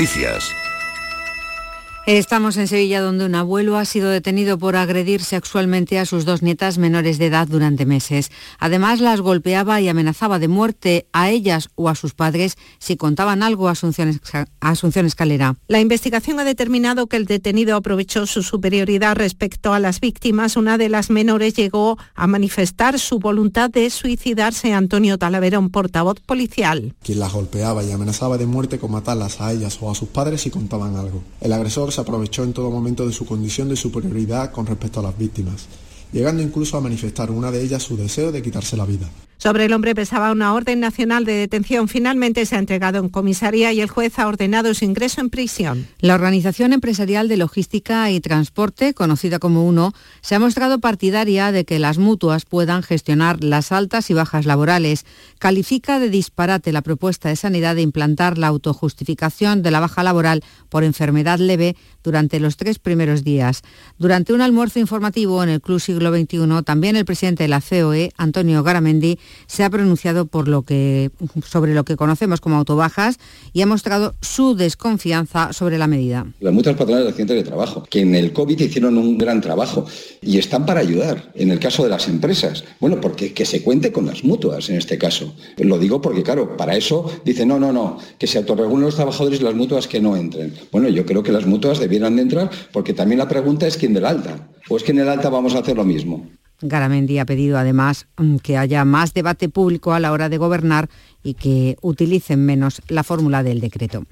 Noticias. Estamos en Sevilla donde un abuelo ha sido detenido por agredir sexualmente a sus dos nietas menores de edad durante meses. Además las golpeaba y amenazaba de muerte a ellas o a sus padres si contaban algo a Asunción, Asunción Escalera. La investigación ha determinado que el detenido aprovechó su superioridad respecto a las víctimas. Una de las menores llegó a manifestar su voluntad de suicidarse. Antonio Talavera, un portavoz policial. Quien las golpeaba y amenazaba de muerte con matarlas a ellas o a sus padres si contaban algo. El agresor se aprovechó en todo momento de su condición de superioridad con respecto a las víctimas, llegando incluso a manifestar una de ellas su deseo de quitarse la vida. Sobre el hombre pesaba una orden nacional de detención. Finalmente se ha entregado en comisaría y el juez ha ordenado su ingreso en prisión. La Organización Empresarial de Logística y Transporte, conocida como UNO, se ha mostrado partidaria de que las mutuas puedan gestionar las altas y bajas laborales. Califica de disparate la propuesta de Sanidad de implantar la autojustificación de la baja laboral por enfermedad leve durante los tres primeros días. Durante un almuerzo informativo en el Club Siglo XXI, también el presidente de la COE, Antonio Garamendi, se ha pronunciado sobre lo que conocemos como autobajas y ha mostrado su desconfianza sobre la medida. Las mutuas patronales de accidentes de trabajo, que en el COVID hicieron un gran trabajo y están para ayudar en el caso de las empresas. Bueno, porque que se cuente con las mutuas en este caso. Lo digo porque, claro, para eso dice no, no, no, que se autorregulen los trabajadores y las mutuas que no entren. Bueno, yo creo que las mutuas debieran de entrar porque también la pregunta es quién del alta. ¿O es que en el alta vamos a hacer lo mismo? Garamendi ha pedido además mm, que haya más debate público a la hora de gobernar y que utilicen menos la fórmula del decreto.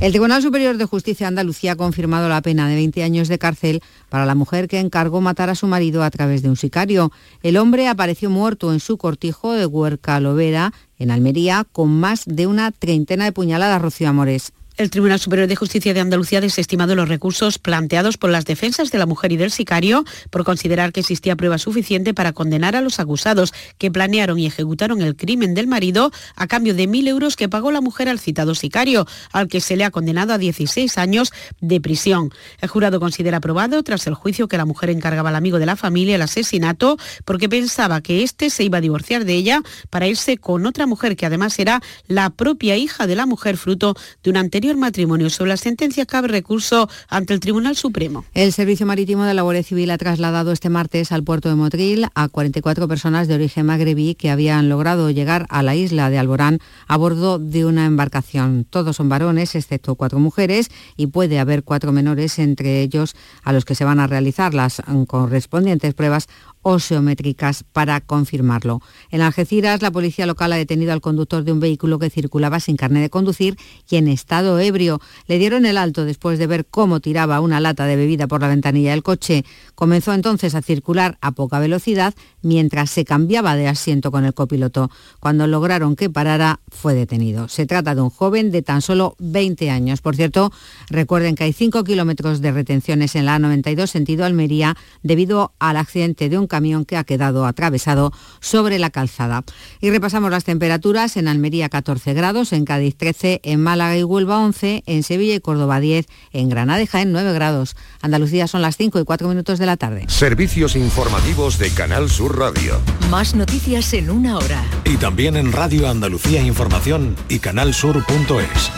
El Tribunal Superior de Justicia de Andalucía ha confirmado la pena de 20 años de cárcel para la mujer que encargó matar a su marido a través de un sicario. El hombre apareció muerto en su cortijo de Huerca Lovera, en Almería, con más de una treintena de puñaladas, Rocío Amores. El Tribunal Superior de Justicia de Andalucía ha desestimado los recursos planteados por las defensas de la mujer y del sicario por considerar que existía prueba suficiente para condenar a los acusados que planearon y ejecutaron el crimen del marido a cambio de mil euros que pagó la mujer al citado sicario, al que se le ha condenado a 16 años de prisión. El jurado considera aprobado, tras el juicio, que la mujer encargaba al amigo de la familia el asesinato porque pensaba que éste se iba a divorciar de ella para irse con otra mujer que además era la propia hija de la mujer fruto de un anterior matrimonio. Sobre la sentencia cabe recurso ante el Tribunal Supremo. El Servicio Marítimo de la Guardia Civil ha trasladado este martes al puerto de Motril a 44 personas de origen magrebí que habían logrado llegar a la isla de Alborán a bordo de una embarcación. Todos son varones, excepto cuatro mujeres, y puede haber cuatro menores entre ellos a los que se van a realizar las correspondientes pruebas oseométricas para confirmarlo. En Algeciras, la policía local ha detenido al conductor de un vehículo que circulaba sin carne de conducir y en estado ebrio. Le dieron el alto después de ver cómo tiraba una lata de bebida por la ventanilla del coche. Comenzó entonces a circular a poca velocidad mientras se cambiaba de asiento con el copiloto. Cuando lograron que parara, fue detenido. Se trata de un joven de tan solo 20 años. Por cierto, recuerden que hay 5 kilómetros de retenciones en la A92 sentido Almería debido al accidente de un camión que ha quedado atravesado sobre la calzada. Y repasamos las temperaturas en Almería 14 grados, en Cádiz 13, en Málaga y Huelva 11, en Sevilla y Córdoba 10, en Granada y Jaén 9 grados. Andalucía son las 5 y 4 minutos de la tarde. Servicios informativos de Canal Sur Radio. Más noticias en una hora. Y también en Radio Andalucía Información y canalsur.es.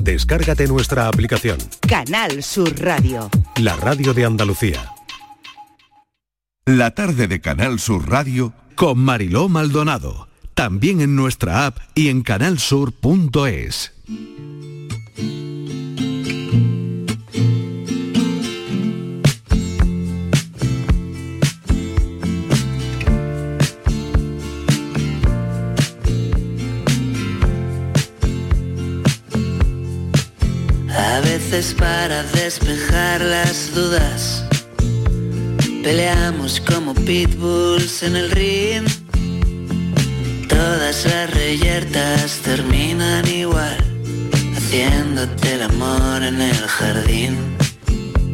Descárgate nuestra aplicación. Canal Sur Radio. La radio de Andalucía. La tarde de Canal Sur Radio con Mariló Maldonado. También en nuestra app y en canalsur.es. A veces para despejar las dudas Peleamos como pitbulls en el ring. Todas las reyertas terminan igual, haciéndote el amor en el jardín.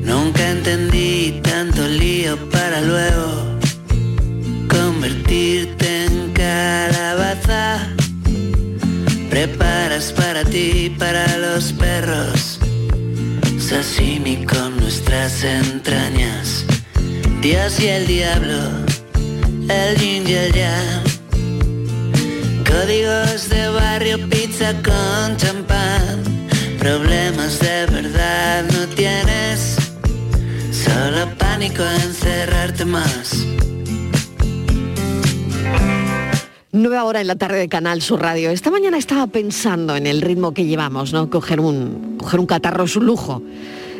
Nunca entendí tanto lío para luego convertirte en calabaza. Preparas para ti, para los perros, sashimi con nuestras entrañas Dios y el diablo, el yin y el yang. Códigos de barrio, pizza con champán. problemas de verdad no tienes, solo pánico a encerrarte más. Nueva hora en la tarde de Canal Sur Radio. Esta mañana estaba pensando en el ritmo que llevamos, ¿no? Coger un, coger un catarro es un lujo.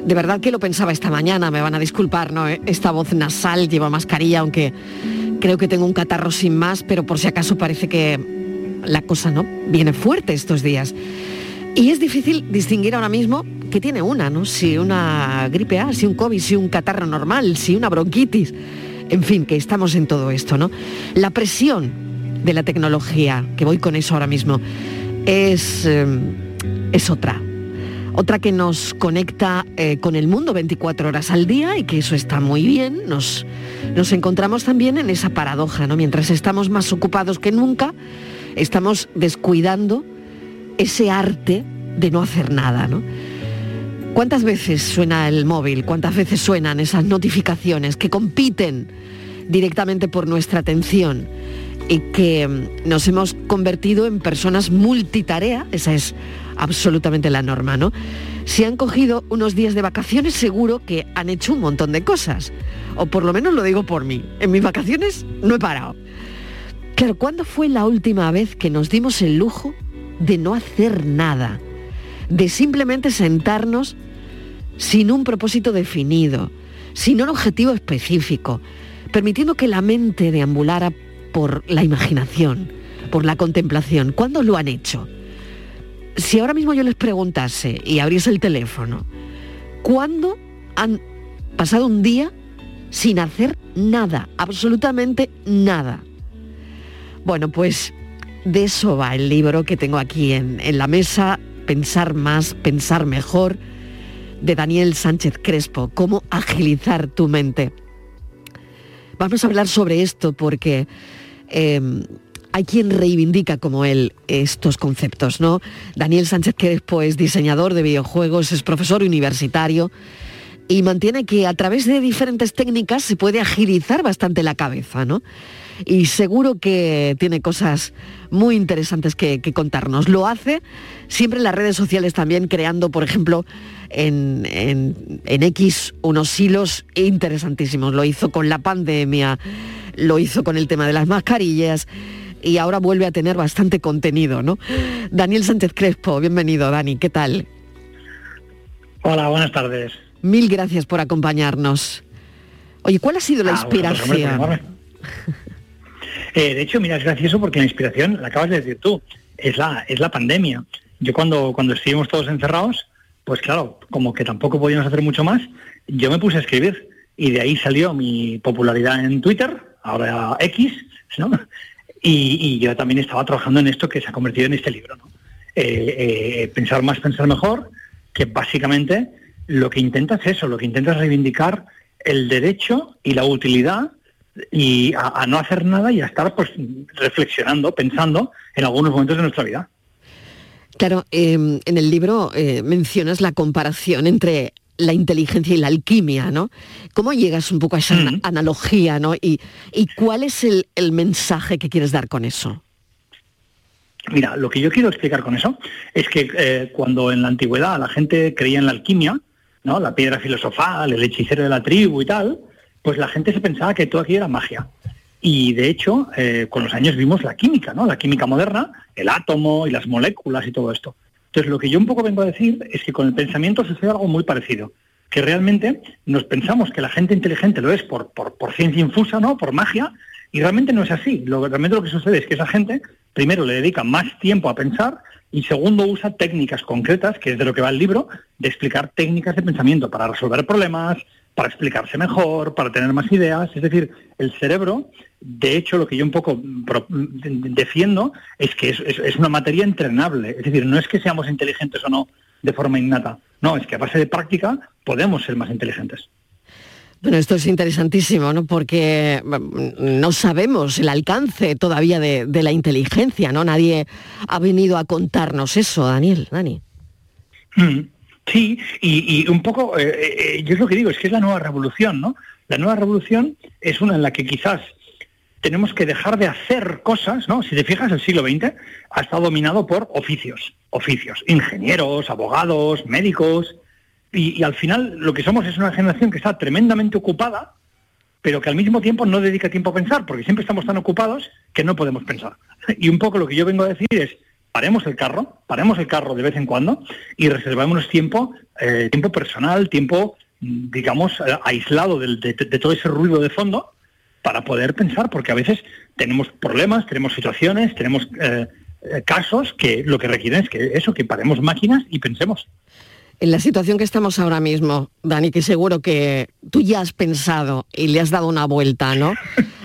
De verdad que lo pensaba esta mañana, me van a disculpar, ¿no? Esta voz nasal, llevo mascarilla, aunque creo que tengo un catarro sin más, pero por si acaso parece que la cosa, ¿no? Viene fuerte estos días. Y es difícil distinguir ahora mismo que tiene una, ¿no? Si una gripe A, si un COVID, si un catarro normal, si una bronquitis. En fin, que estamos en todo esto, ¿no? La presión de la tecnología, que voy con eso ahora mismo, es, eh, es otra. Otra que nos conecta eh, con el mundo 24 horas al día y que eso está muy bien. Nos, nos encontramos también en esa paradoja, ¿no? Mientras estamos más ocupados que nunca, estamos descuidando ese arte de no hacer nada, ¿no? ¿Cuántas veces suena el móvil? ¿Cuántas veces suenan esas notificaciones que compiten directamente por nuestra atención? Y que mm, nos hemos convertido en personas multitarea, esa es absolutamente la norma, ¿no? Si han cogido unos días de vacaciones, seguro que han hecho un montón de cosas. O por lo menos lo digo por mí. En mis vacaciones no he parado. Claro, ¿cuándo fue la última vez que nos dimos el lujo de no hacer nada? De simplemente sentarnos sin un propósito definido, sin un objetivo específico, permitiendo que la mente deambulara por la imaginación, por la contemplación. ¿Cuándo lo han hecho? Si ahora mismo yo les preguntase y abriese el teléfono, ¿cuándo han pasado un día sin hacer nada, absolutamente nada? Bueno, pues de eso va el libro que tengo aquí en, en la mesa, Pensar más, pensar mejor, de Daniel Sánchez Crespo, cómo agilizar tu mente. Vamos a hablar sobre esto porque Em, hay quien reivindica como él estos conceptos, ¿no? Daniel Sánchez Crespo es diseñador de videojuegos, es profesor universitario y mantiene que a través de diferentes técnicas se puede agilizar bastante la cabeza, ¿no? Y seguro que tiene cosas muy interesantes que, contarnos. Lo hace siempre en las redes sociales también, creando, por ejemplo, en, en X unos hilos interesantísimos. Lo hizo con la pandemia, lo hizo con el tema de las mascarillas y ahora vuelve a tener bastante contenido, ¿no? Daniel Sánchez Crespo, bienvenido, Dani, ¿qué tal? Hola, buenas tardes. Mil gracias por acompañarnos. Oye, ¿cuál ha sido la ah, inspiración? Eh, de hecho, mira, es gracioso porque la inspiración, la acabas de decir tú, es la, es la pandemia. Yo cuando, cuando estuvimos todos encerrados, pues claro, como que tampoco podíamos hacer mucho más, yo me puse a escribir y de ahí salió mi popularidad en Twitter, ahora X, ¿no? Y, yo también estaba trabajando en esto que se ha convertido en este libro, ¿no? Eh, eh, pensar más, pensar mejor, que básicamente lo que intenta es eso, lo que intenta es reivindicar el derecho y la utilidad y a, no hacer nada y a estar pues reflexionando, pensando en algunos momentos de nuestra vida. Claro, em, en el libro eh, mencionas la comparación entre la inteligencia y la alquimia, ¿no? ¿Cómo llegas un poco a esa analogía, ¿no? Y, cuál es el, mensaje que quieres dar con eso? Mira, lo que yo quiero explicar con eso es que eh, cuando en la antigüedad la gente creía en la alquimia, ¿no? La piedra filosofal, el hechicero de la tribu y tal, pues la gente se pensaba que todo aquí era magia. Y de hecho, eh, con los años vimos la química, ¿no? La química moderna, el átomo y las moléculas y todo esto. Entonces, lo que yo un poco vengo a decir es que con el pensamiento sucede algo muy parecido, que realmente nos pensamos que la gente inteligente lo es por, por, ciencia infusa, ¿no? Por magia, y realmente no es así. Lo, realmente lo que sucede es que esa gente, primero, le dedica más tiempo a pensar y segundo, usa técnicas concretas, que es de lo que va el libro, de explicar técnicas de pensamiento para resolver problemas, para explicarse mejor, para tener más ideas. Es decir, el cerebro, de hecho, lo que yo un poco defiendo es que es, una materia entrenable. Es decir, no es que seamos inteligentes o no de forma innata. No, es que a base de práctica podemos ser más inteligentes. Bueno, esto es interesantísimo, ¿no? Porque mm, no sabemos el alcance todavía de, la inteligencia, ¿no? Nadie ha venido a contarnos eso, Daniel, Dani. Mm. Sí, y, un poco, eh, eh, yo es lo que digo, es que es la nueva revolución, ¿no? La nueva revolución es una en la que quizás tenemos que dejar de hacer cosas, ¿no? Si te fijas, el siglo XX ha estado dominado por oficios, oficios, ingenieros, abogados, médicos, y, y al final lo que somos es una generación que está tremendamente ocupada, pero que al mismo tiempo no dedica tiempo a pensar, porque siempre estamos tan ocupados que no podemos pensar. Y un poco lo que yo vengo a decir es, paremos el carro, paremos el carro de vez en cuando y reservémonos tiempo, eh, tiempo personal, tiempo, mm, digamos, eh, aislado de, de todo ese ruido de fondo para poder pensar, porque a veces tenemos problemas, tenemos situaciones, tenemos eh, casos que lo que requieren es que eso, que paremos máquinas y pensemos. En la situación que estamos ahora mismo, Dani, que seguro que tú ya has pensado y le has dado una vuelta, ¿no?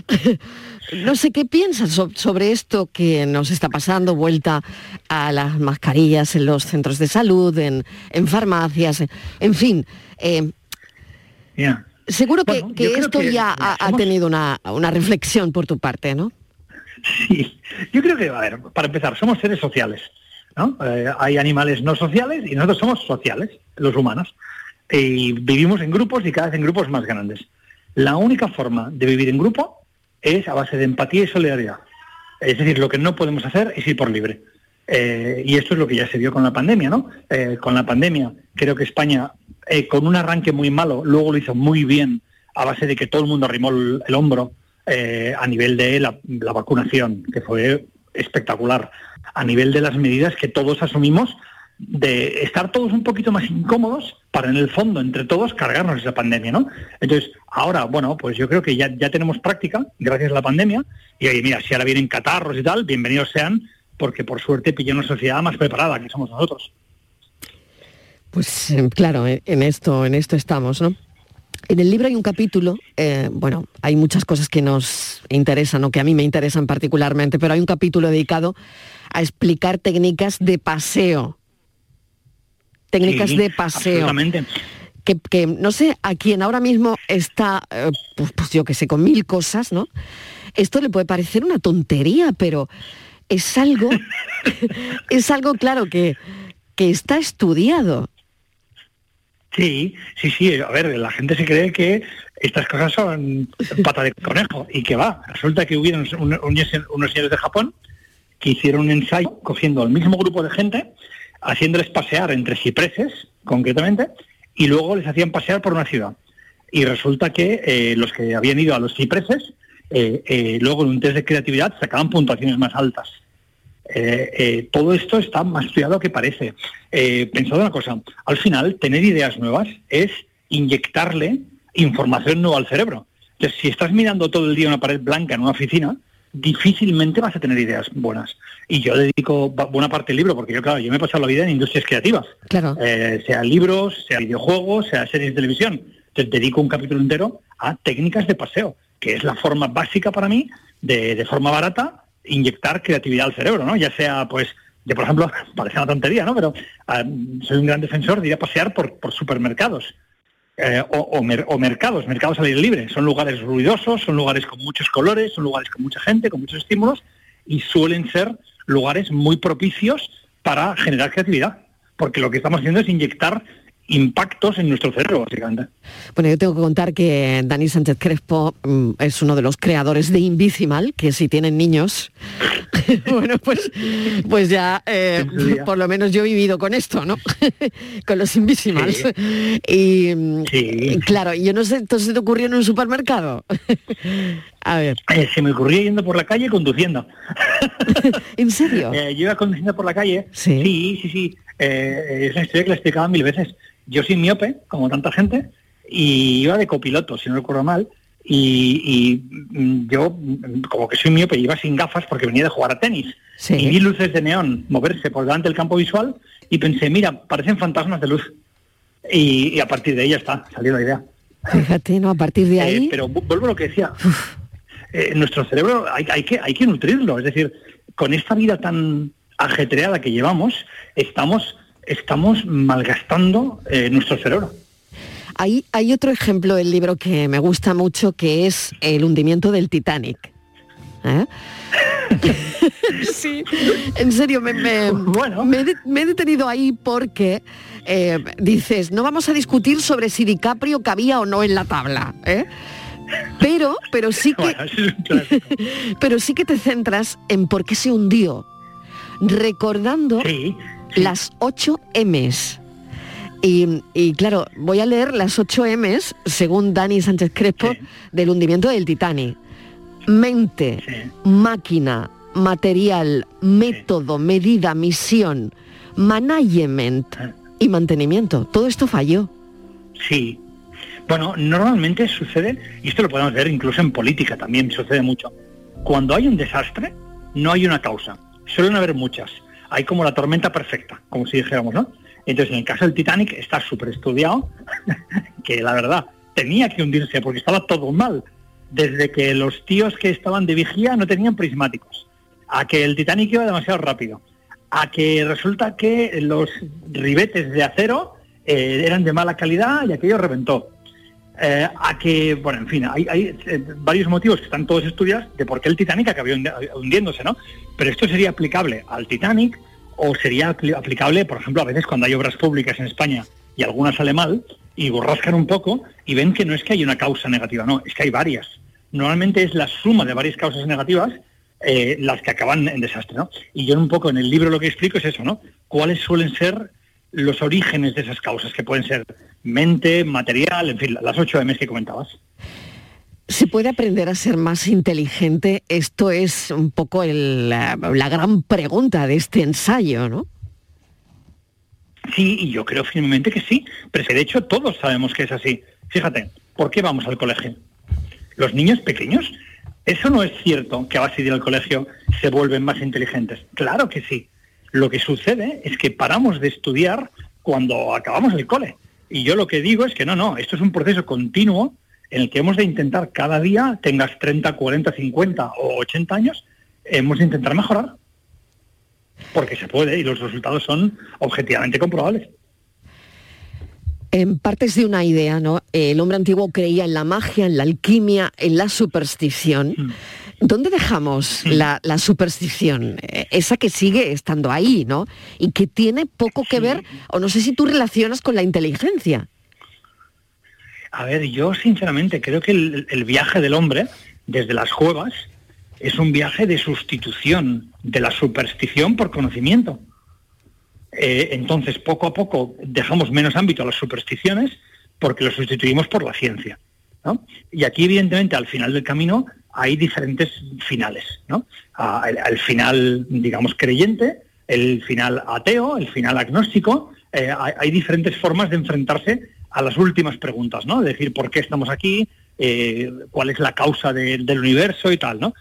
no sé qué piensas so- sobre esto que nos está pasando, vuelta a las mascarillas en los centros de salud, en, en farmacias, en, fin. eh, seguro que, Bueno, esto que ya ha, tenido una, una reflexión por tu parte, ¿no? Sí, yo creo que, a ver, para empezar, somos seres sociales, ¿no? Eh, hay animales no sociales y nosotros somos sociales, los humanos, y vivimos en grupos y cada vez en grupos más grandes. La única forma de vivir en grupo es a base de empatía y solidaridad. Es decir, lo que no podemos hacer es ir por libre. Eh, y esto es lo que ya se vio con la pandemia, ¿no? Eh, con la pandemia, creo que España, eh, con un arranque muy malo, luego lo hizo muy bien a base de que todo el mundo arrimó el, el hombro eh, a nivel de la, la vacunación, que fue espectacular, a nivel de las medidas que todos asumimos de estar todos un poquito más incómodos para en el fondo, entre todos, cargarnos esa pandemia, ¿no? Entonces, ahora, bueno, pues yo creo que ya, ya tenemos práctica, gracias a la pandemia, y oye, mira, si ahora vienen catarros y tal, bienvenidos sean, porque por suerte pilló una sociedad más preparada, que somos nosotros. Pues eh, claro, en en esto, en esto estamos, ¿no? En el libro hay un capítulo, eh, bueno, hay muchas cosas que nos interesan o que a mí me interesan particularmente, pero hay un capítulo dedicado a explicar técnicas de paseo. Técnicas Sí, de paseo. absolutamente. Que, que, no sé, a quien ahora mismo está, eh, pues, pues yo que sé, con mil cosas, ¿no? Esto le puede parecer una tontería, pero es algo, es algo claro que, que está estudiado. Sí, sí, sí. A ver, la gente se cree que estas cosas son pata de conejo y que va. Resulta que hubieron un- un- unos señores de Japón que hicieron un ensayo cogiendo el mismo grupo de gente, haciéndoles pasear entre cipreses, concretamente, y luego les hacían pasear por una ciudad. Y resulta que eh, los que habían ido a los cipreses, eh, eh, luego en un test de creatividad sacaban puntuaciones más altas. Todo esto está más estudiado que parece. Pensad una cosa, al final tener ideas nuevas es inyectarle información nueva al cerebro. Entonces, si estás mirando todo el día una pared blanca en una oficina, difícilmente vas a tener ideas buenas. Y yo dedico buena parte del libro, porque yo, claro, yo me he pasado la vida en industrias creativas, Claro. Eh, sea libros, sea videojuegos, sea series de televisión. Entonces dedico un capítulo entero a técnicas de paseo, que es la forma básica para mí de, de forma barata inyectar creatividad al cerebro, ¿no? Ya sea, pues, yo por ejemplo, parece una tontería, ¿no? Pero ah, soy un gran defensor de ir a pasear por, por supermercados. Eh, o, o mer- o mercados, mercados al aire libre. Son lugares ruidosos, son lugares con muchos colores, son lugares con mucha gente, con muchos estímulos y suelen ser lugares muy propicios para generar creatividad. Porque lo que estamos haciendo es inyectar impactos en nuestro cerebro, básicamente. Bueno, yo tengo que contar que Dani Sánchez Crespo mm, es uno de los creadores de Invisimal, que si tienen niños, bueno, pues, pues ya eh, por lo menos yo he vivido con esto, ¿no? con los Invisimals. Y mm, Sí. claro, yo no sé, ¿esto se te ocurrió en un supermercado? A ver, Eh, se me ocurría yendo por la calle conduciendo. ¿en serio? Eh, yo iba conduciendo por la calle. Sí. sí, sí. sí. Eh, es una historia que la explicaba mil veces. Yo soy miope, como tanta gente, y iba de copiloto, si no recuerdo mal. Y, y, mm, yo, mm, como que soy miope, iba sin gafas porque venía de jugar a tenis. Sí. Y vi luces de neón moverse por delante del campo visual y pensé, mira, parecen fantasmas de luz. Y, y a partir de ahí ya está, salió la idea. Fíjate, ¿no? A partir de Eh, ahí... pero vu- vuelvo a lo que decía. Eh, nuestro cerebro hay, hay que, hay que nutrirlo. Es decir, con esta vida tan ajetreada que llevamos, estamos, estamos malgastando eh, nuestro cerebro. Hay, hay otro ejemplo del libro que me gusta mucho, que es el hundimiento del Titanic. ¿Eh? sí, en serio, me, me- Bueno. me he, de- me he detenido ahí porque eh, dices, no vamos a discutir sobre si DiCaprio cabía o no en la tabla. ¿eh? Pero, pero sí que, pero sí que te centras en por qué se hundió, recordando las 8 M's. Y, y, claro, voy a leer las 8 M's, según Dani Sánchez Crespo, del hundimiento del Titanic. Mente, máquina, material, método, medida, misión, management y mantenimiento. Todo esto falló. Sí. Bueno, normalmente sucede, y esto lo podemos ver incluso en política también, sucede mucho. Cuando hay un desastre, no hay una causa. Suelen haber muchas. Hay como la tormenta perfecta, como si dijéramos, ¿no? Entonces, en el caso del Titanic está súper estudiado, que la verdad tenía que hundirse porque estaba todo mal. Desde que los tíos que estaban de vigía no tenían prismáticos, a que el Titanic iba demasiado rápido, a que resulta que los ribetes de acero eh, eran de mala calidad y aquello reventó. Eh, a que, bueno, en fin, hay, eh, varios motivos que están todos estudiados de por qué el Titanic acabó hundiéndose, ¿no? Pero esto sería aplicable al Titanic o sería aplicable, por ejemplo, a veces cuando hay obras públicas en España y alguna sale mal y borrascan un poco y ven que no es que hay una causa negativa, no, es que hay varias. Normalmente es la suma de varias causas negativas eh, las que acaban en desastre, ¿no? Y yo un poco en el libro lo que explico es eso, ¿no? ¿Cuáles suelen ser los orígenes de esas causas, que pueden ser mente, material, en fin, las ocho M's que comentabas? ¿Se puede aprender a ser más inteligente? Esto es un poco la, la, gran pregunta de este ensayo, ¿no? Sí, y yo creo firmemente que sí, pero de hecho todos sabemos que es así. Fíjate, ¿por qué vamos al colegio? Los niños pequeños eso no es cierto que a base de ir al colegio se vuelven más inteligentes. Claro que sí. Lo que sucede es que paramos de estudiar cuando acabamos el cole. Y yo lo que digo es que no, no, esto es un proceso continuo en el que hemos de intentar cada día, tengas 30, 40, 50 o 80 años, hemos de intentar mejorar. Porque se puede y los resultados son objetivamente comprobables. En partes de una idea, ¿no? El hombre antiguo creía en la magia, en la alquimia, en la superstición. Mm. ¿Dónde dejamos mm. la, superstición? Eh, esa que sigue estando ahí, ¿no? Y que tiene poco que ver, o no sé si tú relacionas con la inteligencia. A ver, yo sinceramente creo que el viaje del hombre desde las cuevas es un viaje de sustitución de la superstición por conocimiento. Eh, entonces, poco a poco dejamos menos ámbito a las supersticiones porque lo sustituimos por la ciencia. Y aquí, evidentemente, al final del camino hay diferentes finales. ¿no? final, digamos, creyente, el final ateo, el final agnóstico. Eh, hay, diferentes formas de enfrentarse a las últimas preguntas, ¿no? De decir, ¿por qué estamos aquí? Eh, ¿Cuál es la causa del universo y tal, ¿no?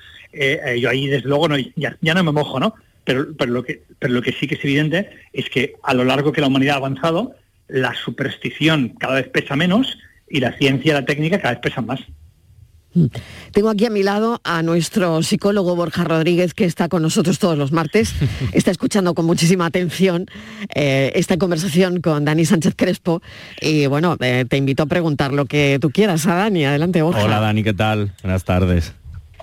yo ahí, desde luego, no, ya no me mojo, ¿no? Pero, lo que, pero lo que sí que es evidente es que a lo largo que la humanidad ha avanzado, la superstición cada vez pesa menos y la ciencia y la técnica cada vez pesan más. Mm. Tengo aquí a mi lado a nuestro psicólogo Borja Rodríguez, que está con nosotros todos los martes. Está escuchando con muchísima atención eh, esta conversación con Dani Sánchez Crespo. Y bueno, eh, te invito a preguntar lo que tú quieras a Dani. Adelante, Borja. Hola, Dani, ¿qué tal? Buenas tardes.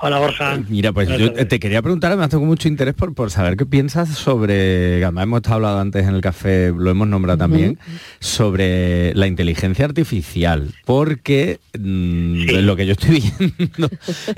Hola Borja. Mira, pues yo te quería preguntar, me hace con mucho interés por, por saber qué piensas sobre, además hemos hablado antes en el café, lo hemos nombrado también, sobre la inteligencia artificial, porque mm, lo que yo estoy viendo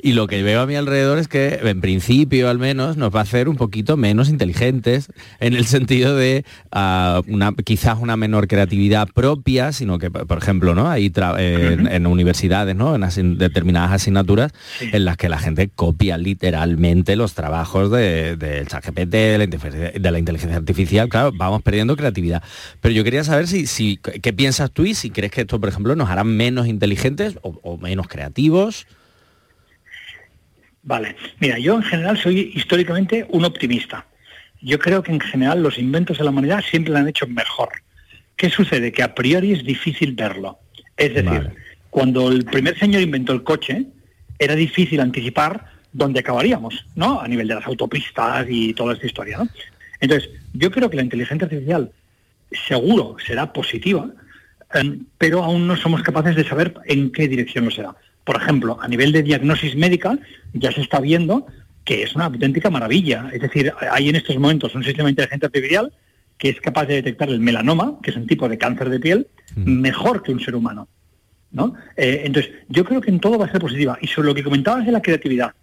y lo que veo a mi alrededor es que en principio al menos nos va a hacer un poquito menos inteligentes en el sentido de ah, una, quizás una menor creatividad propia, sino que, por ejemplo, ¿no? Hay en, universidades, ¿no? En determinadas asignaturas en las que la gente gente copia literalmente los trabajos del de, ChatGPT, de, la, inteligencia artificial, claro, vamos perdiendo creatividad. Pero yo quería saber si, si qué piensas tú y si crees que esto, por ejemplo, nos hará menos inteligentes o, menos creativos. Vale, mira, yo en general soy históricamente un optimista. Yo creo que en general los inventos de la humanidad siempre lo han hecho mejor. ¿Qué sucede? Que a priori es difícil verlo. Es decir, cuando el primer señor inventó el coche, era difícil anticipar dónde acabaríamos, ¿no? A nivel de las autopistas y toda esta historia, ¿no? Entonces, yo creo que la inteligencia artificial seguro será positiva, em, pero aún no somos capaces de saber en qué dirección lo será. Por ejemplo, a nivel de diagnosis médica ya se está viendo que es una auténtica maravilla. Es decir, hay en estos momentos un sistema de inteligencia artificial que es capaz de detectar el melanoma, que es un tipo de cáncer de piel, mm. mejor que un ser humano. ¿No? Eh, entonces, yo creo que en todo va a ser positiva. Y sobre lo que comentabas de la creatividad,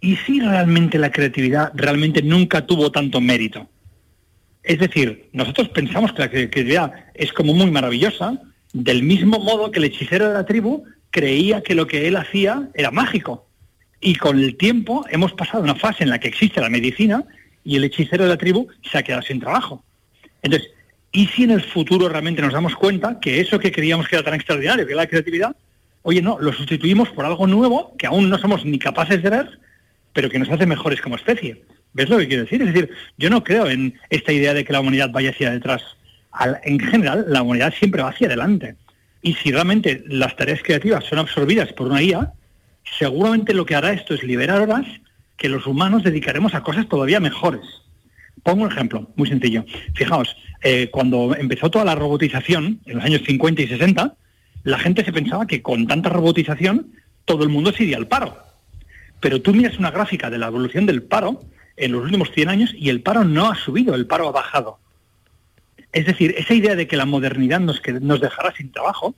¿y si realmente la creatividad realmente nunca tuvo tanto mérito? Es decir, nosotros pensamos que la creatividad es como muy maravillosa, del mismo modo que el hechicero de la tribu creía que lo que él hacía era mágico. Y con el tiempo hemos pasado una fase en la que existe la medicina y el hechicero de la tribu se ha quedado sin trabajo. Entonces, ¿y si en el futuro realmente nos damos cuenta que eso que creíamos que era tan extraordinario, que era la creatividad, oye, no, lo sustituimos por algo nuevo que aún no somos ni capaces de ver, pero que nos hace mejores como especie? ¿Ves lo que quiero decir? Es decir, yo no creo en esta idea de que la humanidad vaya hacia detrás. en general, la humanidad siempre va hacia adelante. Y si realmente las tareas creativas son absorbidas por una IA, seguramente lo que hará esto es liberar horas que los humanos dedicaremos a cosas todavía mejores. Pongo un ejemplo muy sencillo. Fijaos, eh, cuando empezó toda la robotización, en los años 50 y 60, la gente se pensaba que con tanta robotización todo el mundo se iría al paro. Pero tú miras una gráfica de la evolución del paro en los últimos 100 años y el paro no ha subido, el paro ha bajado. Es decir, esa idea de que la modernidad nos, nos dejará sin trabajo,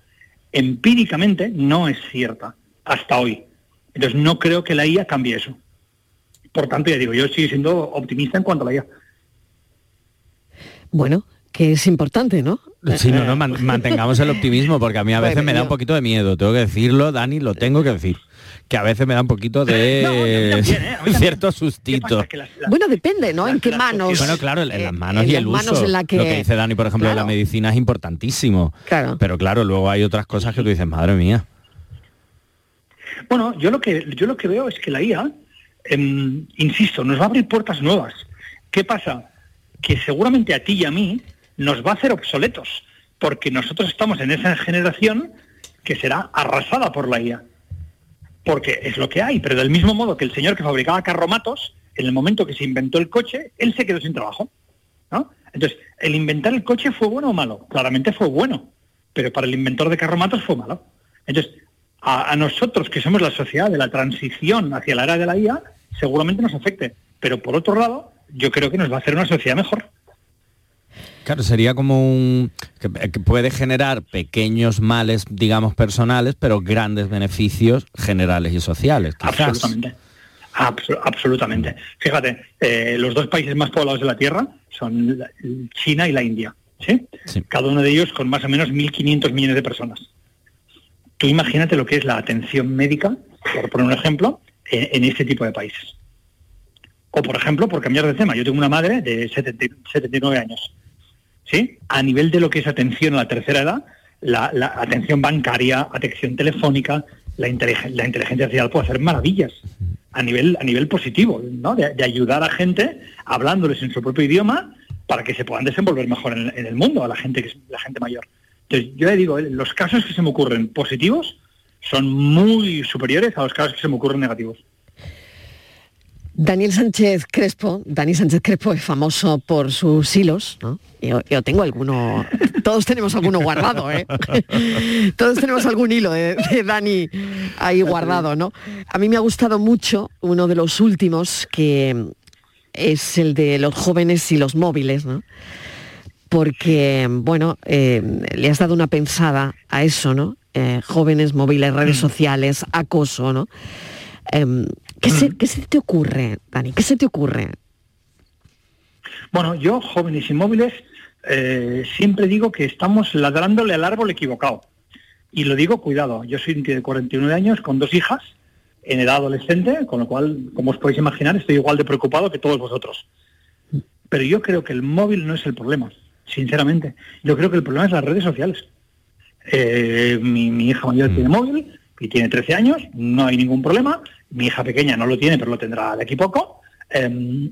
empíricamente no es cierta hasta hoy. Entonces no creo que la IA cambie eso. Por tanto, ya digo, yo sigo siendo optimista en cuanto a la IA. Bueno, que es importante, ¿no? Sí, no, no, mantengamos el optimismo, porque a mí a veces me da un poquito de miedo, tengo que decirlo, Dani, lo tengo que decir que a veces me da un poquito de ¿eh? cierto sustito. Bueno, depende, ¿no? En qué manos. Bueno, claro, en, las manos y el uso. Lo que dice Dani, por ejemplo, de la medicina es importantísimo. Claro. Pero claro, luego hay otras cosas que tú dices, madre mía. Bueno, yo lo que yo lo que veo es que la IA, em, insisto, nos va a abrir puertas nuevas. ¿Qué pasa? Que seguramente a ti y a mí nos va a hacer obsoletos, porque nosotros estamos en esa generación que será arrasada por la IA porque es lo que hay, pero del mismo modo que el señor que fabricaba carromatos, en el momento que se inventó el coche, él se quedó sin trabajo. ¿no? Entonces, ¿el inventar el coche fue bueno o malo? Claramente fue bueno, pero para el inventor de carromatos fue malo. Entonces, a, nosotros que somos la sociedad de la transición hacia la era de la IA, seguramente nos afecte, pero por otro lado, yo creo que nos va a hacer una sociedad mejor. Claro, sería como un... Que, puede generar pequeños males, digamos, personales, pero grandes beneficios generales y sociales. Absolutamente. absolutamente. Fíjate, eh, los dos países más poblados de la Tierra son China y la India. ¿sí? Cada uno de ellos con más o menos 1.500 millones de personas. Tú imagínate lo que es la atención médica, por poner un ejemplo, en, este tipo de países. O, por ejemplo, por cambiar de tema, yo tengo una madre de 79 años ¿sí? A nivel de lo que es atención a la tercera edad, la, atención bancaria, atención telefónica, la, inteligencia artificial puede hacer maravillas a nivel, a nivel positivo, ¿no? De, ayudar a gente hablándoles en su propio idioma para que se puedan desenvolver mejor en, el mundo, a la gente que es la gente mayor. Entonces, yo le digo, los casos que se me ocurren positivos son muy superiores a los casos que se me ocurren negativos. Daniel Sánchez Crespo, Dani Sánchez Crespo es famoso por sus hilos, ¿no? Yo, tengo alguno, todos tenemos alguno guardado, ¿eh? todos tenemos algún hilo de, Dani ahí guardado, ¿no? A mí me ha gustado mucho uno de los últimos, que es el de los jóvenes y los móviles, ¿no? Porque, bueno, eh, le has dado una pensada a eso, ¿no? Eh, jóvenes, móviles, redes mm. sociales, acoso, ¿no? Em, ¿qué, se, ¿Qué se te ocurre, Dani? ¿Qué se te ocurre? Bueno, yo, jóvenes y móviles, eh, siempre digo que estamos ladrándole al árbol equivocado. Y lo digo, cuidado, yo soy de 49 años con dos hijas en edad adolescente, con lo cual, como os podéis imaginar, estoy igual de preocupado que todos vosotros. Pero yo creo que el móvil no es el problema, sinceramente. Yo creo que el problema es las redes sociales. Eh, mi, hija mayor mm. tiene móvil y tiene 13 años, no hay ningún problema. Mi hija pequeña no lo tiene, pero lo tendrá de aquí poco. Em,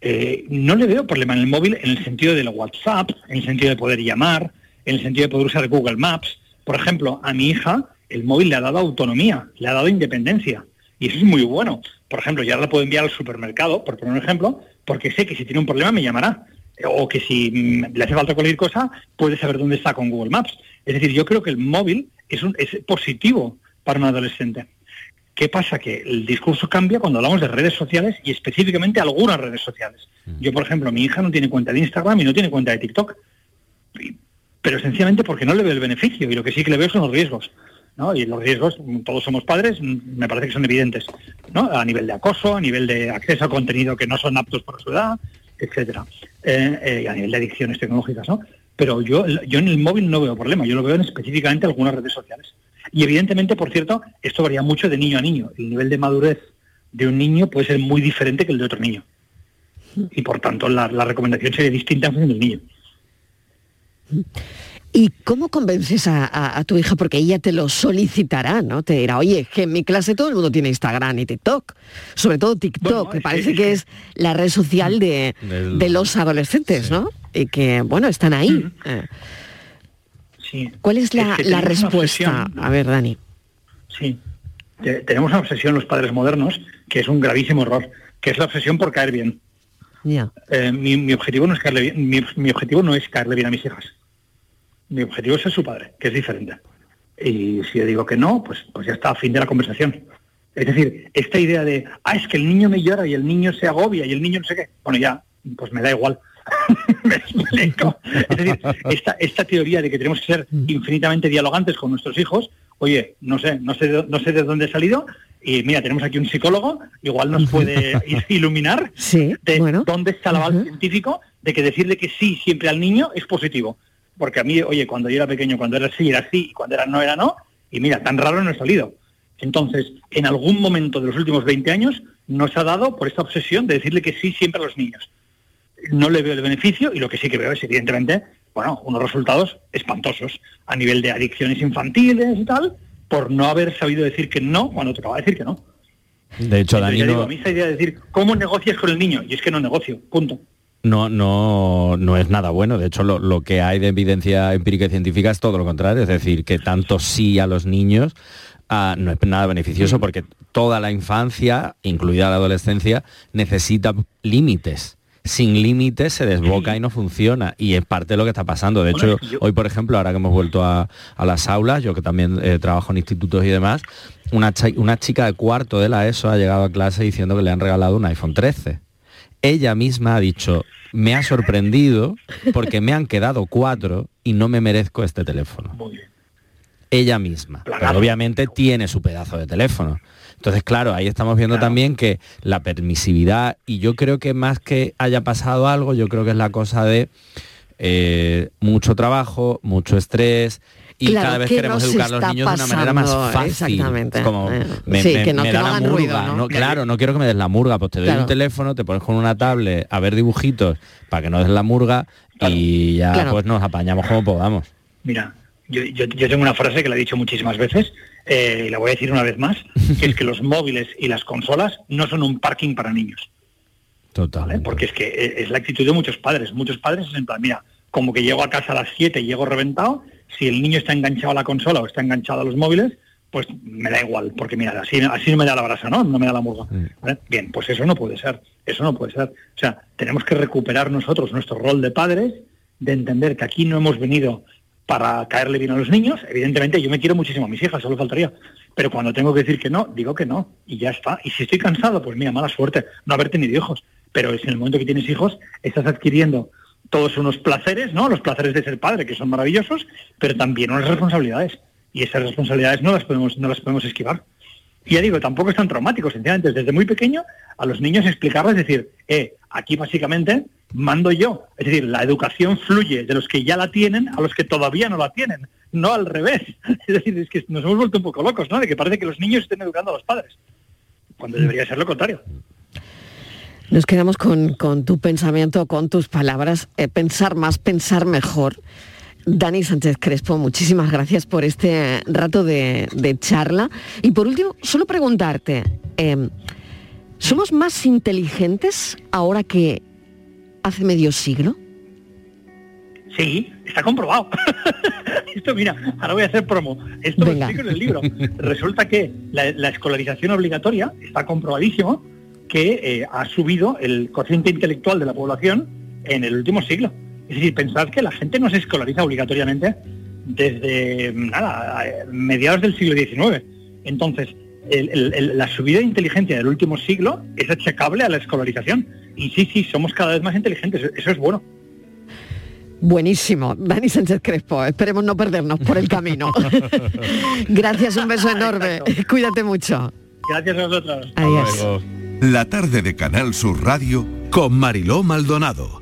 eh, no le veo problema en el móvil en el sentido del WhatsApp, en el sentido de poder llamar, en el sentido de poder usar Google Maps. Por ejemplo, a mi hija el móvil le ha dado autonomía, le ha dado independencia. Y eso es muy bueno. Por ejemplo, ya la puedo enviar al supermercado, por poner un ejemplo, porque sé que si tiene un problema me llamará. O que si mm, le hace falta cualquier cosa, puede saber dónde está con Google Maps. Es decir, yo creo que el móvil es, un, es positivo para un adolescente. ¿Qué pasa? Que el discurso cambia cuando hablamos de redes sociales y específicamente algunas redes sociales. Mm. Yo, por ejemplo, mi hija no tiene cuenta de Instagram y no tiene cuenta de TikTok. pero sencillamente porque no le veo el beneficio y lo que sí que le veo son los riesgos. ¿no? Y los riesgos, todos somos padres, me parece que son evidentes, ¿no? A nivel de acoso, a nivel de acceso a contenido que no son aptos para su edad, etcétera, eh, eh, a nivel de adicciones tecnológicas, ¿no? Pero yo, yo en el móvil no veo problema, yo lo veo en específicamente algunas redes sociales. Y evidentemente, por cierto, esto varía mucho de niño a niño. El nivel de madurez de un niño puede ser muy diferente que el de otro niño. Y por tanto, la, la recomendación sería distinta en función del niño. ¿Y cómo convences a, tu hija? Porque ella te lo solicitará, ¿no? Te dirá, oye, que en mi clase todo el mundo tiene Instagram y TikTok. Sobre todo TikTok, que parece que es la red social de, los adolescentes, ¿no? Y que, bueno, están ahí. Eh. Sí. ¿Cuál es la, respuesta? A ver, Dani. Sí. Tenemos una obsesión los padres modernos, que es un gravísimo error, que es la obsesión por caer bien. Eh, mi, objetivo no es caerle bien, mi objetivo no es caerle bien a mis hijas mi objetivo es ser su padre, que es diferente. Y si yo digo que no, pues, pues ya está, a fin de la conversación. Es decir, esta idea de, ah, es que el niño me llora y el niño se agobia y el niño no sé qué. Bueno, ya, pues me da igual. Es decir, esta, esta teoría de que tenemos que ser infinitamente dialogantes con nuestros hijos, oye, no sé, no sé, de, no sé de dónde he salido, y mira, tenemos aquí un psicólogo, igual nos puede iluminar de dónde está el aval científico de que decirle que sí siempre al niño es positivo. Porque a mí, oye, cuando yo era pequeño, cuando era así, era así, y cuando era no, era no, y mira, tan raro no he salido. Entonces, en algún momento de los últimos 20 años nos ha dado por esta obsesión de decirle que sí siempre a los niños. No le veo el beneficio y lo que sí que veo es, evidentemente, bueno, unos resultados espantosos a nivel de adicciones infantiles y tal, por no haber sabido decir que no cuando tocaba decir que no. De hecho, Dani, a mí esa idea de decir, ¿cómo negocias con el niño? Y es que no negocio, punto no, no, no es nada bueno. De hecho, lo, que hay de evidencia empírica y científica es todo lo contrario. Es decir, que tanto sí a los niños ah, no es nada beneficioso porque toda la infancia, incluida la adolescencia, necesita límites. Sin límites se desboca y no funciona. Y es parte de lo que está pasando. De hecho, hoy, por ejemplo, ahora que hemos vuelto a, las aulas, yo que también eh, trabajo en institutos y demás, una, una chica de cuarto de la ESO ha llegado a clase diciendo que le han regalado un iPhone 13 ella misma ha dicho, me ha sorprendido porque me han quedado cuatro y no me merezco este teléfono. Ella misma. Pero obviamente tiene su pedazo de teléfono. Entonces, claro, ahí estamos viendo también que la permisividad, y yo creo que más que haya pasado algo, yo creo que es la cosa de eh, mucho trabajo, mucho estrés, y cada vez queremos educar a los niños de una manera más fácil. Exactamente. Como me, da la murga, ¿no? Claro, no quiero que me des la murga, pues te doy un teléfono, te pones con una tablet a ver dibujitos para que no des la murga y ya pues nos apañamos como podamos. Mira, yo, tengo una frase que la he dicho muchísimas veces eh, y la voy a decir una vez más, que es que los móviles y las consolas no son un parking para niños. Total. Porque es que eh, es la actitud de muchos padres. Muchos padres es en plan, mira, como que llego a casa a las 7 y llego reventado si el niño está enganchado a la consola o está enganchado a los móviles, pues me da igual, porque mira, así, así no me da la brasa, ¿no? No me da la murga. Bien, pues eso no puede ser, eso no puede ser. O sea, tenemos que recuperar nosotros nuestro rol de padres, de entender que aquí no hemos venido para caerle bien a los niños. Evidentemente yo me quiero muchísimo a mis hijas, solo faltaría. Pero cuando tengo que decir que no, digo que no, y ya está. Y si estoy cansado, pues mira, mala suerte no haber tenido hijos. Pero es en el momento que tienes hijos, estás adquiriendo todos unos placeres, ¿no? Los placeres de ser padre, que son maravillosos, pero también unas responsabilidades. Y esas responsabilidades no las podemos, no las podemos esquivar. Y ya digo, tampoco es tan traumático, sencillamente, desde muy pequeño a los niños explicarles, decir, eh, aquí básicamente mando yo. Es decir, la educación fluye de los que ya la tienen a los que todavía no la tienen, no al revés. Es decir, es que nos hemos vuelto un poco locos, ¿no? De que parece que los niños estén educando a los padres, cuando debería ser lo contrario. Nos quedamos con, tu pensamiento, con tus palabras, eh, pensar más, pensar mejor. Dani Sánchez Crespo, muchísimas gracias por este rato de, charla. Y por último, solo preguntarte, em, ¿somos más inteligentes ahora que hace medio siglo? Sí, está comprobado. Esto, mira, ahora voy a hacer promo. Esto lo explico en el libro. Resulta que la, la escolarización obligatoria está comprobadísimo que eh, ha subido el cociente intelectual de la población en el último siglo. Es decir, pensad que la gente no se escolariza obligatoriamente desde nada, mediados del siglo XIX. Entonces, la subida de inteligencia del último siglo es achacable a la escolarización. Y sí, sí, somos cada vez más inteligentes, eso es bueno. Buenísimo, Dani Sánchez Crespo. Esperemos no perdernos por el camino. Gracias, un beso enorme. Cuídate mucho. Gracias a vosotros. Adiós. La tarde de Canal Sur Radio con Mariló Maldonado.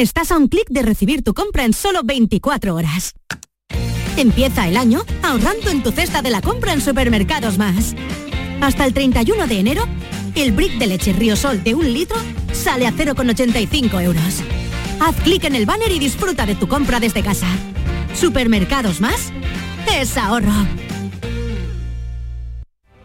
Estás a un clic de recibir tu compra en solo 24 horas. Empieza el año ahorrando en tu cesta de la compra en Supermercados Más. Hasta el 31 de enero, el brick de leche Riosol de un litro sale a 0,85 euros. Haz clic en el banner y disfruta de tu compra desde casa. Supermercados Más es ahorro.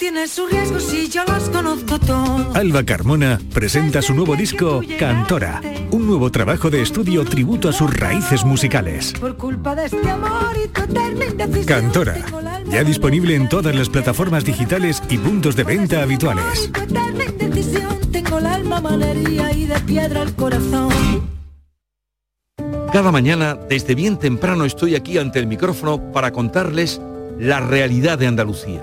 Tiene sus riesgos y yo los conozco todos. Alba Carmona presenta su nuevo disco Cantora, un nuevo trabajo de estudio tributo a sus raíces musicales. Por culpa de este amor y tu eterna indecisión. Cantora, ya disponible en todas las plataformas digitales y puntos de venta habituales. Tu eterna indecisión. Tengo el alma malería y de piedra el corazón. Cada mañana, desde bien temprano, estoy aquí ante el micrófono para contarles la realidad de Andalucía,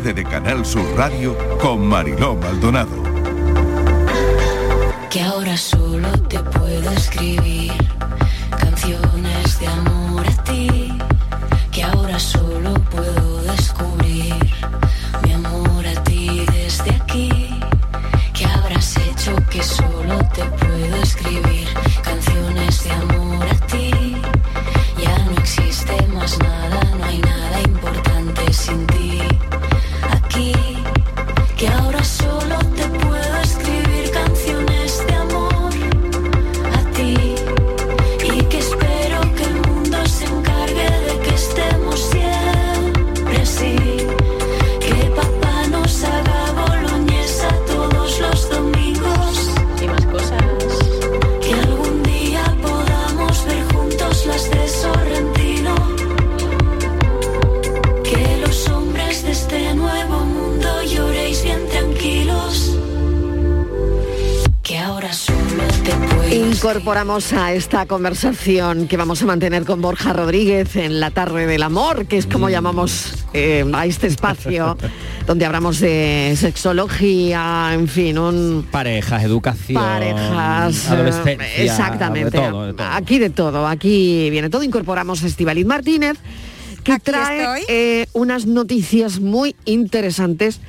Tarde de Canal Sur Radio con Mariló Maldonado. que ahora solo te puedo escribir canciones de amor a ti, que ahora solo puedo descubrir mi amor a ti desde aquí, que habrás hecho que solo te puedo escribir Incorporamos a esta conversación que vamos a mantener con Borja Rodríguez en la tarde del amor, que es como Mm. llamamos eh, a este espacio, donde hablamos de sexología, en fin, un Parejas, educación, parejas, eh, adolescencia, exactamente. de todo, de todo. Aquí de todo, aquí viene todo. Incorporamos a Estivaliz Martínez, que trae eh, unas noticias muy interesantes,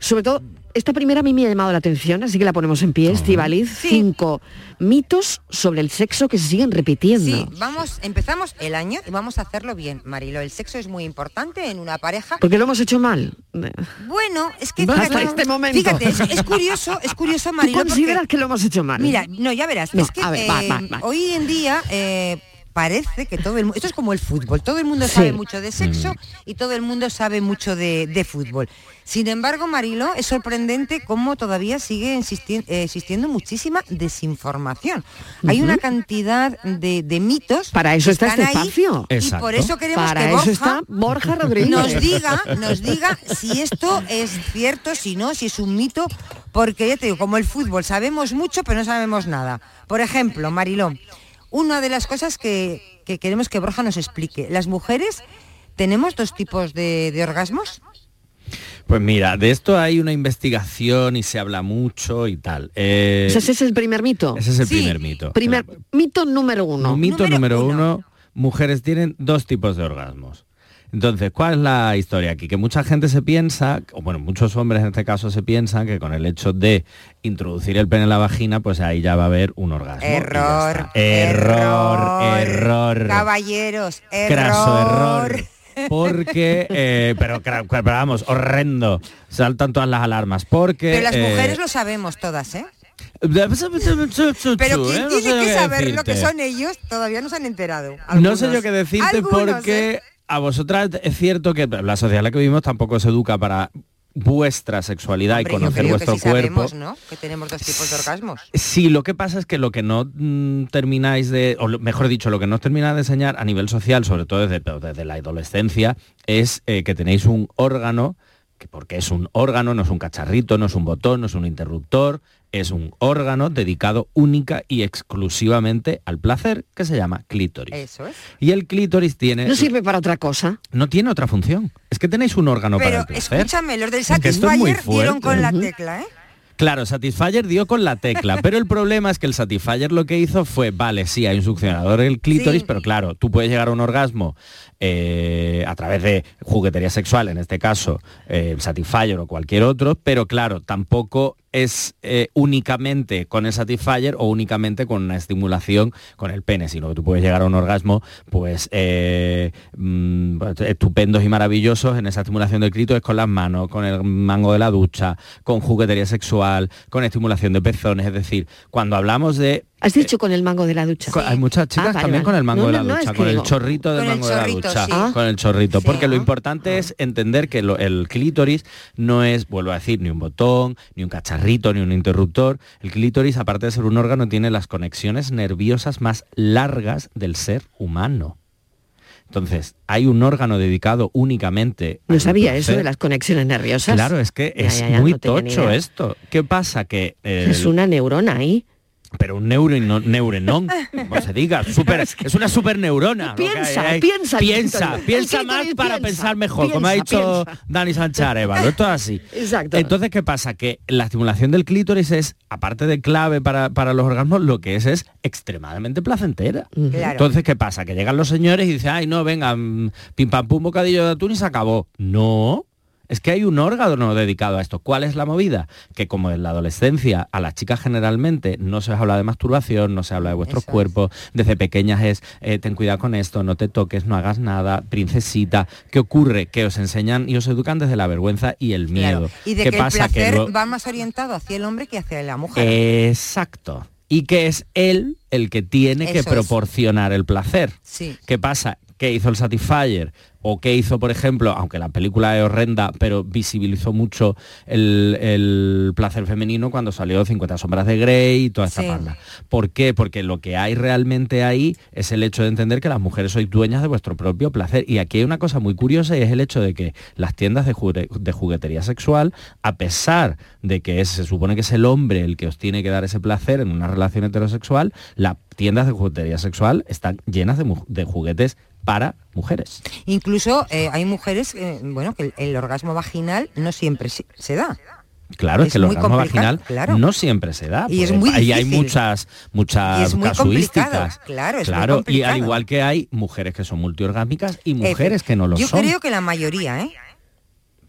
sobre todo. Esta primera a mí me ha llamado la atención, así que la ponemos en pie, Estivaliz. Cinco mitos sobre el sexo que se siguen repitiendo. Sí, vamos, empezamos el año y vamos a hacerlo bien, Marilo. El sexo es muy importante en una pareja. Porque lo hemos hecho mal. Bueno, es que Hasta fíjate, este momento. fíjate, es, es curioso, es curioso, ¿Tú Marilo. consideras porque- que lo hemos hecho mal? Mira, no, ya verás. No, es que a ver, va, eh, va, va. hoy en día, eh, parece que todo el mundo, esto es como el fútbol, todo el mundo Sí. sabe mucho de Mm. sexo y todo el mundo sabe mucho de, de fútbol. Sin embargo, Marilo, es sorprendente cómo todavía sigue insisti- eh, existiendo muchísima desinformación. Hay una cantidad de, de mitos. Para eso que está están este ahí espacio. Y Exacto. por eso queremos Para que eso Borja, está Borja Rodríguez. nos diga, nos diga si esto es cierto, si no, si es un mito, porque ya te digo, como el fútbol sabemos mucho, pero no sabemos nada. Por ejemplo, Marilón, una de las cosas que, que queremos que Borja nos explique, las mujeres tenemos dos tipos de, de orgasmos. Pues mira, de esto hay una investigación y se habla mucho y tal. Eh, Ese es el primer mito. ese es el primer mito. Primer mito número uno. mito número, uno, mujeres tienen dos tipos de orgasmos. Entonces, ¿cuál es la historia aquí? Que mucha gente se piensa, o bueno, muchos hombres en este caso se piensan que con el hecho de introducir el pene en la vagina, pues ahí ya va a haber un orgasmo. Error. Error, error. Caballeros, Craso error. error. Porque, eh, pero, pero vamos, horrendo. Saltan todas las alarmas. Porque. Pero las eh, mujeres lo sabemos todas, ¿eh? Pero quien tiene que saber lo que son ellos todavía no se han enterado. No sé yo qué decirte Algunos, porque ¿eh? A vosotras es cierto que la sociedad en la que vivimos tampoco se educa para vuestra sexualidad Hombre, y conocer vuestro que sí cuerpo. sabemos, ¿no? Que tenemos dos tipos de orgasmos. Sí, lo que pasa es que lo que no mm, termináis de, o lo- mejor dicho, lo que no os termináis de enseñar a nivel social, sobre todo desde, desde la adolescencia, es eh, que tenéis un órgano, que porque es un órgano, no es un cacharrito, no es un botón, no es un interruptor, es un órgano dedicado única y exclusivamente al placer, que se llama clítoris. Eso es. Y el clítoris tiene... No sirve para otra cosa. No tiene otra función. Es que tenéis un órgano para el placer. escúchame, los del Es que Satisfyer dieron con la tecla, ¿eh? Claro, Satisfyer dio con la tecla, pero el problema es que el Satisfyer lo que hizo fue, vale, sí, hay un succionador en el clítoris, pero claro, tú puedes llegar a un orgasmo eh, a través de juguetería sexual, en este caso, eh, Satisfyer o cualquier otro, pero claro, tampoco es eh, únicamente con el Satisfyer o únicamente con una estimulación con el pene, sino que tú puedes llegar a un orgasmo, pues, eh, mm, pues, estupendos y maravillosos en esa estimulación del clítoris con las manos, con el mango de la ducha, con juguetería sexual, con estimulación de pezones, es decir, cuando hablamos de Has dicho con el mango de la ducha. Hay muchas chicas Ah, vale, también vale. con el mango No, de la no, ducha, con el digo- chorrito del mango de la ducha, sí. Ah. con el chorrito, porque lo importante es entender que lo- el clítoris no es, vuelvo a decir, ni un botón, ni un cacharrito, ni un interruptor. El clítoris, aparte de ser un órgano, tiene las conexiones nerviosas más largas del ser humano. Entonces, hay un órgano dedicado únicamente No sabía eso de las conexiones nerviosas. Claro, es que Ya, es ya, ya, muy no tocho esto. ¿Qué pasa? Que Es una neurona ahí. Pero un neuro neurenón, como se diga, super, es una super neurona. Piensa, hay piensa piensa, piensa más para piensa, pensar mejor, como ha dicho piensa. Dani Sánchez Arevalo, esto es así. Exacto. Entonces, ¿qué pasa? Que la estimulación del clítoris es, aparte de clave para, para los orgasmos, lo que es es extremadamente placentera. Claro. Entonces, ¿qué pasa? Que llegan los señores y dicen, ay, no, venga, mm, pim pam pum, bocadillo de atún y se acabó. No. Es que hay un órgano dedicado a esto. ¿Cuál es la movida? Que como en la adolescencia a las chicas generalmente no se os habla de masturbación, no se habla de vuestros cuerpos, desde pequeñas es eh, ten cuidado con esto, no te toques, no hagas nada, princesita. ¿Qué ocurre? Que os enseñan y os educan desde la vergüenza y el miedo. Claro. Y de ¿Qué que pasa? el placer va más orientado hacia el hombre que hacia la mujer. Exacto. Y que es él el que tiene que es. proporcionar el placer. Sí. ¿Qué pasa? ¿Qué hizo el Satisfyer? ¿O qué hizo, por ejemplo, aunque la película es horrenda, pero visibilizó mucho el, el placer femenino cuando salió 50 sombras de Grey y toda esta Sí. ¿Por qué? Porque lo que hay realmente ahí es el hecho de entender que las mujeres sois dueñas de vuestro propio placer. Y aquí hay una cosa muy curiosa y es el hecho de que las tiendas de, jugue- de juguetería sexual, a pesar de que es- se supone que es el hombre el que os tiene que dar ese placer en una relación heterosexual, las tiendas de juguetería sexual están llenas de juguetes para mujeres. Incluso eh, hay mujeres, eh, bueno, que el, el orgasmo vaginal no siempre se, se da. Claro, es, Es que el muy orgasmo vaginal claro. no siempre se da. Y es porque muy ahí hay difícil. muchas, muchas Y es muy casuísticas. claro, es muy claro, y complicado. al igual que hay mujeres que son multiorgásmicas y mujeres que no lo Yo son. creo que la mayoría, ¿eh?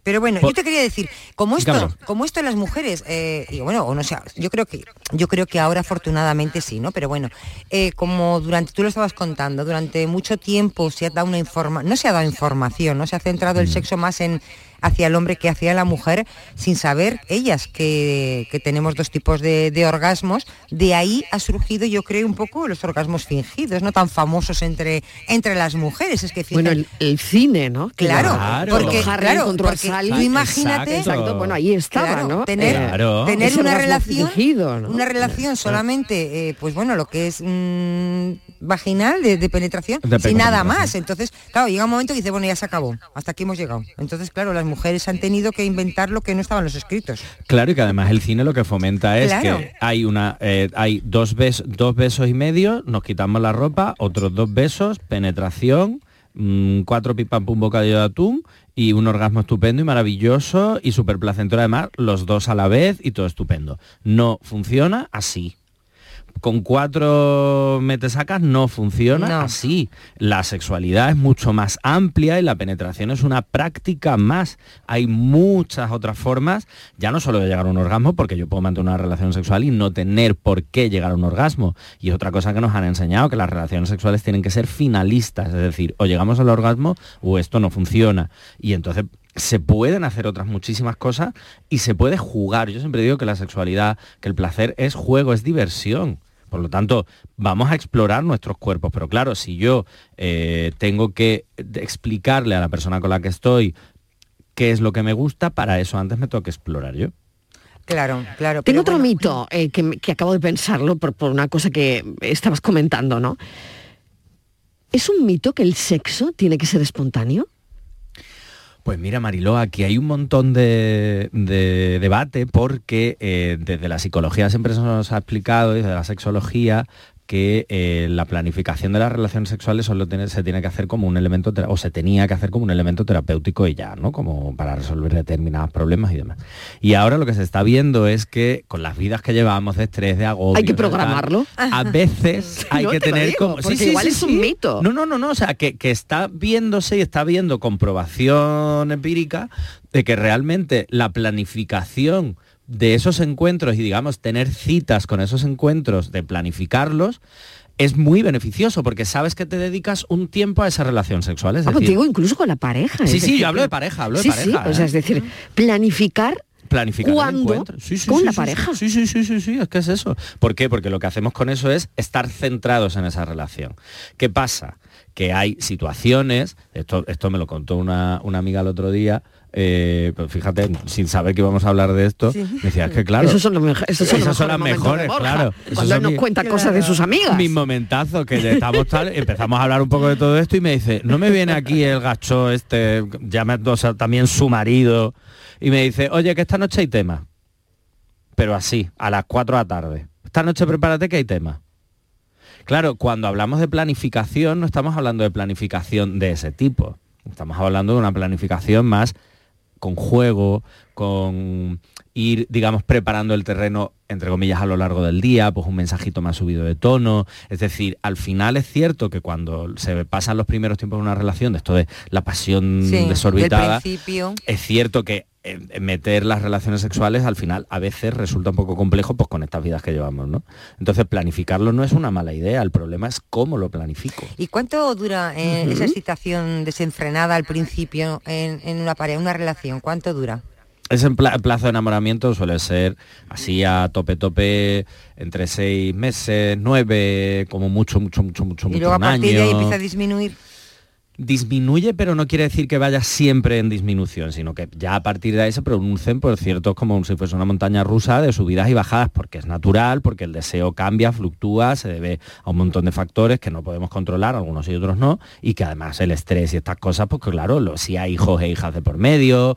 Pero bueno, Por- yo te quería decir, como esto, como esto las mujeres, eh, y bueno, o no sé, yo creo que, yo creo que ahora afortunadamente sí, ¿no? Pero bueno, eh, como durante, tú lo estabas contando, durante mucho tiempo se ha dado una informa, no se ha dado información, no se ha centrado el sexo más en hacia el hombre que hacia la mujer, sin saber ellas que, que tenemos dos tipos de, de orgasmos. De ahí ha surgido, yo creo, un poco los orgasmos fingidos, no tan famosos entre, entre las mujeres. Es que Bueno, el, el cine, ¿no? Claro, porque, claro, porque tú imagínate, Exacto, bueno, ahí estaba, Claro, ¿no? Tener, Eh, Claro. tener una relación, fingido, ¿no? una relación solamente, eh, pues bueno, lo que es mm, vaginal de, de penetración, De sin nada más. Entonces, claro, llega un momento que dice, bueno, ya se acabó, hasta aquí hemos llegado. Entonces, claro, las mujeres han tenido que inventar lo que no estaba en los escritos. Claro, y que además el cine lo que fomenta es Claro. que hay una eh, hay dos, bes- dos besos y medio, nos quitamos la ropa, otros dos besos, penetración, mm, cuatro pipam pum bocadillo de atún y un orgasmo estupendo y maravilloso y súper placentero además, los dos a la vez y todo estupendo. No funciona así. Con cuatro metesacas no funciona No. así. La sexualidad es mucho más amplia y la penetración es una práctica más. Hay muchas otras formas, ya no solo de llegar a un orgasmo, porque yo puedo mantener una relación sexual y no tener por qué llegar a un orgasmo. Y otra cosa que nos han enseñado, que las relaciones sexuales tienen que ser finalistas, es decir, o llegamos al orgasmo o esto no funciona. Y entonces se pueden hacer otras muchísimas cosas y se puede jugar. Yo siempre digo que la sexualidad, que el placer es juego, es diversión. Por lo tanto, vamos a explorar nuestros cuerpos. Pero claro, si yo eh, tengo que explicarle a la persona con la que estoy qué es lo que me gusta, para eso antes me tengo que explorar yo. Claro, claro. Tengo otro bueno, mito eh, que, que acabo de pensarlo por, por una cosa que estabas comentando, ¿no? ¿Es un mito que el sexo tiene que ser espontáneo? Pues mira, Mariló, aquí hay un montón de, de debate porque eh, desde la psicología siempre se nos ha explicado, desde la sexología, que eh, la planificación de las relaciones sexuales solo tiene- se tiene que hacer como un elemento, o se tenía que hacer como un elemento terapéutico y ya, ¿no? Como para resolver determinados problemas y demás. Y ahora lo que se está viendo es que con las vidas que llevamos de estrés, de agobio... Hay que tal, programarlo. A veces hay que te tener digo, como... porque igual es un mito. No, no, no, no, o sea, que, que está viéndose y está viendo comprobación empírica de que realmente la planificación de esos encuentros y digamos tener citas con esos encuentros, de planificarlos, es muy beneficioso porque sabes que te dedicas un tiempo a esa relación sexual. Es Ah, pues decir, digo incluso con la pareja. Sí, es sí, decir, yo hablo de pareja, hablo de pareja, Sí, o sea, ¿eh? es decir, planificar planificar el ¿Cuándo? encuentro. Sí, sí, con sí, la pareja. Sí, sí, sí, sí, sí, es que es eso. ¿Por qué? Porque lo que hacemos con eso es estar centrados en esa relación. ¿Qué pasa? Que hay situaciones, esto, esto me lo contó una, una amiga el otro día, eh, pues fíjate, sin saber que íbamos a hablar de esto, me decía, es que claro, Esos son los mejo- esos son los esas son las mejores claro. Cuando él nos mi- cuenta cosas de sus amigas. mis momentazos que estamos tal, empezamos a hablar un poco de todo esto y me dice, no me viene aquí el gacho este, llamando o sea, también su marido, y me dice, oye, que esta noche hay tema. Pero así, a las 4 de la tarde. Esta noche prepárate que hay tema. Claro, cuando hablamos de planificación, no estamos hablando de planificación de ese tipo. Estamos hablando de una planificación más con juego, con ir, digamos, preparando el terreno, entre comillas, a lo largo del día, pues un mensajito más subido de tono. Es decir, al final es cierto que cuando se pasan los primeros tiempos de una relación, de esto de la pasión Sí, desorbitada, es cierto que eh, meter las relaciones sexuales al final a veces resulta un poco complejo pues con estas vidas que llevamos, ¿no? Entonces planificarlo no es una mala idea, el problema es cómo lo planifico. ¿Y cuánto dura eh, esa excitación desenfrenada al principio en, en una pareja, una relación? ¿Cuánto dura? Ese pla- plazo de enamoramiento suele ser así a tope tope entre seis meses, nueve, como mucho, mucho, mucho, mucho, Y mucho luego a partir de ahí empieza a disminuir. Disminuye, pero no quiere decir que vaya siempre en disminución, sino que ya a partir de ahí se producen, por cierto, como si fuese una montaña rusa de subidas y bajadas, porque es natural, porque el deseo cambia, fluctúa, se debe a un montón de factores que no podemos controlar, algunos y otros no, y que además el estrés y estas cosas, pues claro, lo- si hay hijos e hijas de por medio,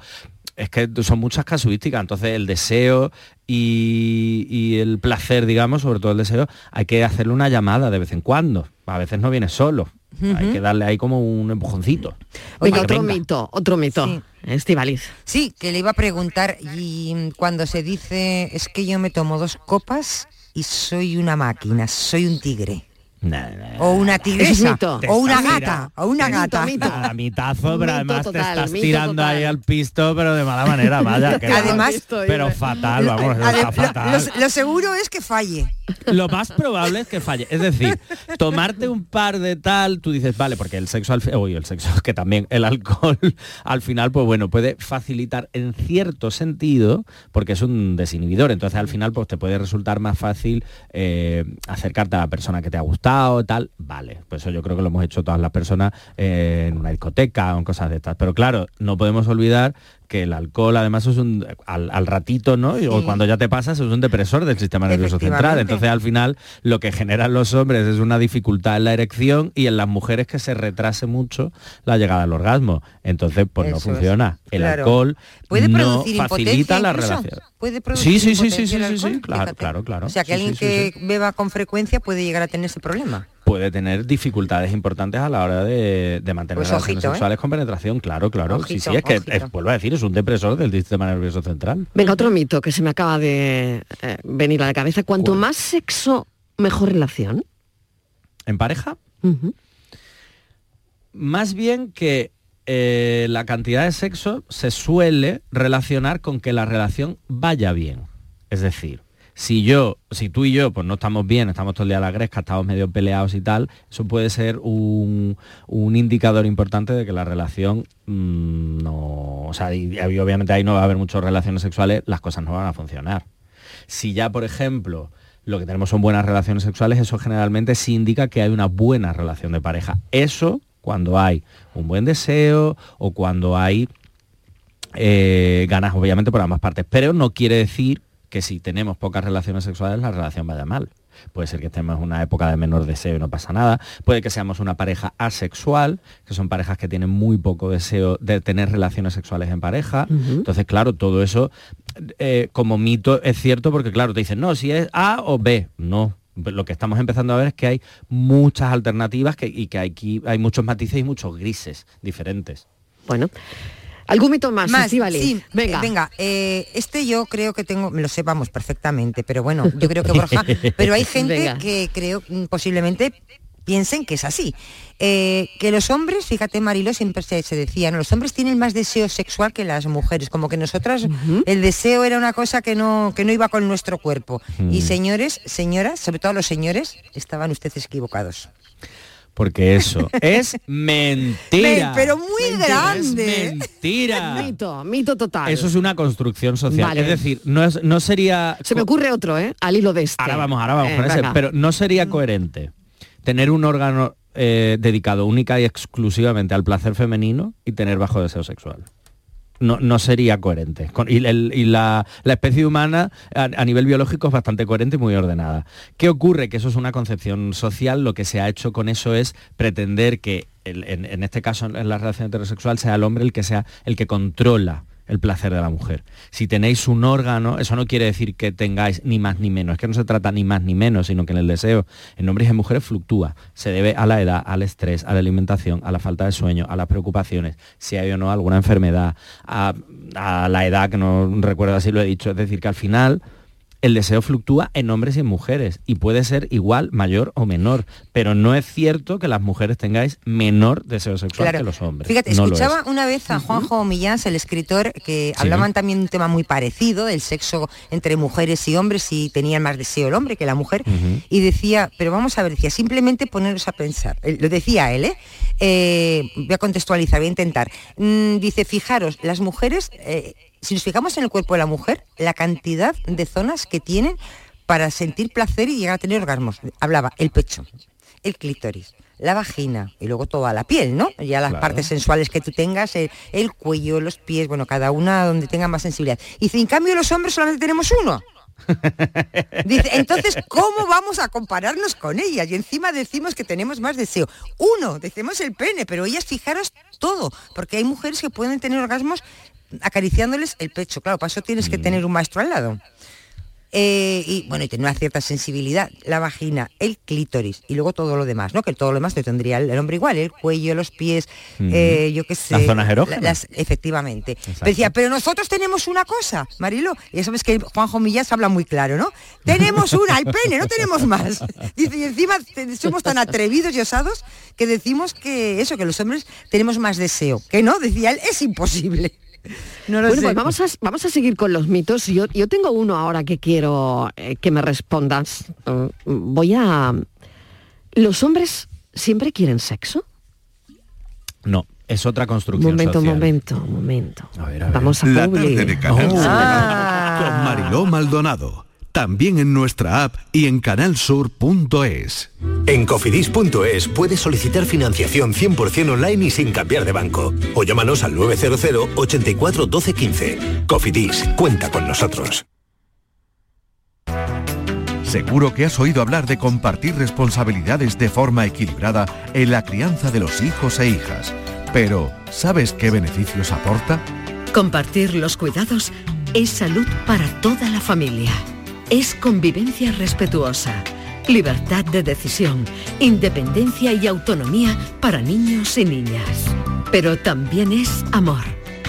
es que son muchas casuísticas, entonces el deseo y, y el placer, digamos, sobre todo el deseo, hay que hacerle una llamada de vez en cuando, a veces no viene solo, hay que darle ahí como un empujoncito. Que otro venga. mito, otro mito. Estivaliz. Sí, que le iba a preguntar, y cuando se dice, es que yo me tomo dos copas y soy una máquina, soy un tigre. O una tigresa, mito. o una gata, o una mito, gata. A mitazo, pero Mito además total, te estás mito tirando total. ahí al pisto, pero de mala manera, vaya. que- Además- pero fatal, vamos, está lo- fatal. lo- lo seguro es que falle. Lo más probable es que falle. Es decir, tomarte un par de tal, tú dices, vale, porque el sexo al uy, el sexo, que también el alcohol al final, pues bueno, puede facilitar en cierto sentido, porque es un desinhibidor. Entonces al final, pues te puede resultar más fácil eh, acercarte a la persona que te ha gustado, tal. Vale, pues eso yo creo que lo hemos hecho todas las personas eh, en una discoteca o en cosas de estas. Pero claro, no podemos olvidar que el alcohol además es un al, al ratito, ¿no? Y- O cuando ya te pasas es un depresor del sistema nervioso central. Entonces al final lo que generan los hombres es una dificultad en la erección y en las mujeres que se retrase mucho la llegada al orgasmo. Entonces pues no es, funciona. El claro. alcohol Puede no facilita la incluso. relación. Puede producir Sí, sí, sí, sí, sí, sí, sí, claro, fíjate. claro, claro. O sea, que Sí, alguien sí, sí, que sí. beba con frecuencia puede llegar a tener ese problema. Puede tener dificultades importantes a la hora de, de mantener Pues relaciones ojito, ¿eh? sexuales con penetración, claro, claro. sí, Ojito, sí, es que, es- vuelvo a decir, es un depresor del sistema nervioso central. Venga, otro mito que se me acaba de eh, venir a la cabeza. Cuanto más sexo, mejor relación. ¿En pareja? Más bien que eh, la cantidad de sexo se suele relacionar con que la relación vaya bien. Es decir, si yo, si tú y yo pues no estamos bien, estamos todo el día a la gresca, estamos medio peleados y tal, eso puede ser un, indicador importante de que la relación mm, no, o sea, y obviamente ahí no va a haber muchas relaciones sexuales, las cosas no van a funcionar. Si ya, por ejemplo, lo que tenemos son buenas relaciones sexuales, eso generalmente sí indica que hay una buena relación de pareja. Eso cuando hay un buen deseo o cuando hay eh, ganas, obviamente, por ambas partes. Pero no quiere decir que si tenemos pocas relaciones sexuales, la relación vaya mal. Puede ser que estemos en una época de menor deseo y no pasa nada. Puede que seamos una pareja asexual, que son parejas que tienen muy poco deseo de tener relaciones sexuales en pareja. Entonces, claro, todo eso eh, como mito es cierto porque, claro, te dicen, no, si es A o B. No. Lo que estamos empezando a ver es que hay muchas alternativas que- y que aquí hay muchos matices y muchos grises diferentes. Bueno, ¿algún mito más, Más, Estíbaliz? sí, Venga. venga eh, este yo creo que tengo, me lo sepamos perfectamente, pero bueno, yo creo que Borja, pero hay gente Venga. que creo mm, posiblemente piensen que es así. Eh, que los hombres, fíjate Marilo, siempre se, se decía, ¿no? los hombres tienen más deseo sexual que las mujeres, como que nosotras el deseo era una cosa que no, que no iba con nuestro cuerpo. Y Mm. señores, señoras, sobre todo los señores, estaban ustedes equivocados. Porque eso es mentira. Men- pero muy grande. Es mentira. Mito, mito total. Eso es una construcción social. Vale. Es decir, no, es, no sería... Se me ocurre otro, ¿eh? Al hilo de este. Ahora vamos, ahora vamos Eh, con ese. Pero no sería coherente tener un órgano eh, dedicado única y exclusivamente al placer femenino y tener bajo deseo sexual. No, no sería coherente. Y la, especie humana a, nivel biológico es bastante coherente y muy ordenada. ¿Qué ocurre? Que eso es una concepción social. Lo que se ha hecho con eso es pretender que, en, en este caso en la relación heterosexual, sea el hombre el que sea el que controla el placer de la mujer. Si tenéis un órgano, eso no quiere decir que tengáis ni más ni menos, es que no se trata ni más ni menos, sino que en el deseo en hombres y en mujeres fluctúa. Se debe a la edad, al estrés, a la alimentación, a la falta de sueño, a las preocupaciones, si hay o no alguna enfermedad, a, a la edad, que no recuerdo si lo he dicho. Es decir, que al final el deseo fluctúa en hombres y en mujeres y puede ser igual, mayor o menor, pero no es cierto que las mujeres tengáis menor deseo sexual Claro. que los hombres. Fíjate, No lo es. escuchaba una vez a Juanjo Millán, el escritor, que hablaban también de un tema muy parecido, del sexo entre mujeres y hombres, y tenían más deseo el hombre que la mujer, y decía, pero vamos a ver, decía, simplemente poneros a pensar, Eh, lo decía él, ¿eh? Eh, voy a contextualizar, voy a intentar. Mm, dice, fijaros, las mujeres, eh, si nos fijamos en el cuerpo de la mujer, la cantidad de zonas que tienen para sentir placer y llegar a tener orgasmos. Hablaba el pecho, el clítoris, la vagina y luego toda la piel, ¿no? Ya las Claro. partes sensuales que tú tengas, el, el cuello, los pies, bueno, cada una donde tenga más sensibilidad. Y dice, en cambio los hombres solamente tenemos uno. Dice, entonces, ¿cómo vamos a compararnos con ellas? Y encima decimos que tenemos más deseo. Uno, decimos el pene, pero ellas, fijaros todo, porque hay mujeres que pueden tener orgasmos acariciándoles el pecho. Claro, para eso tienes que tener un maestro al lado. Eh, y bueno, y tener una cierta sensibilidad, la vagina, el clítoris y luego todo lo demás, ¿no? Que todo lo demás te tendría el, el hombre igual, el cuello, los pies, Ujú. eh, yo qué sé. Las zonas erógenas. las- efectivamente. Pero decía, pero nosotros tenemos una cosa, Marilo, y eso es que Juanjo Millas habla muy claro, ¿no? Tenemos una, el pene, no tenemos más. Dice, y encima somos tan atrevidos y osados que decimos que eso, que los hombres tenemos más deseo. Que no, decía él, es imposible. No lo bueno, sé. pues vamos a, vamos a seguir con los mitos. Yo, yo tengo uno ahora que quiero eh, que me respondas. Mm, Voy a... ¿Los hombres siempre quieren sexo? No, es otra construcción Momento, social. momento, momento. A ver, a ver. Vamos a La tarde de Canal Sur Ah. con Mariló Maldonado. También en nuestra app y en canalsur.es. En cofidis.es puedes solicitar financiación 100% online y sin cambiar de banco. O llámanos al 900 84 12 15. Cofidis, cuenta con nosotros. Seguro que has oído hablar de compartir responsabilidades de forma equilibrada en la crianza de los hijos e hijas. Pero, ¿sabes qué beneficios aporta? Compartir los cuidados es salud para toda la familia. Es convivencia respetuosa, libertad de decisión, independencia y autonomía para niños y niñas. Pero también es amor,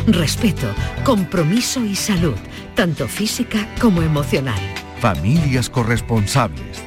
respeto, compromiso y salud, tanto física como emocional. Familias corresponsables.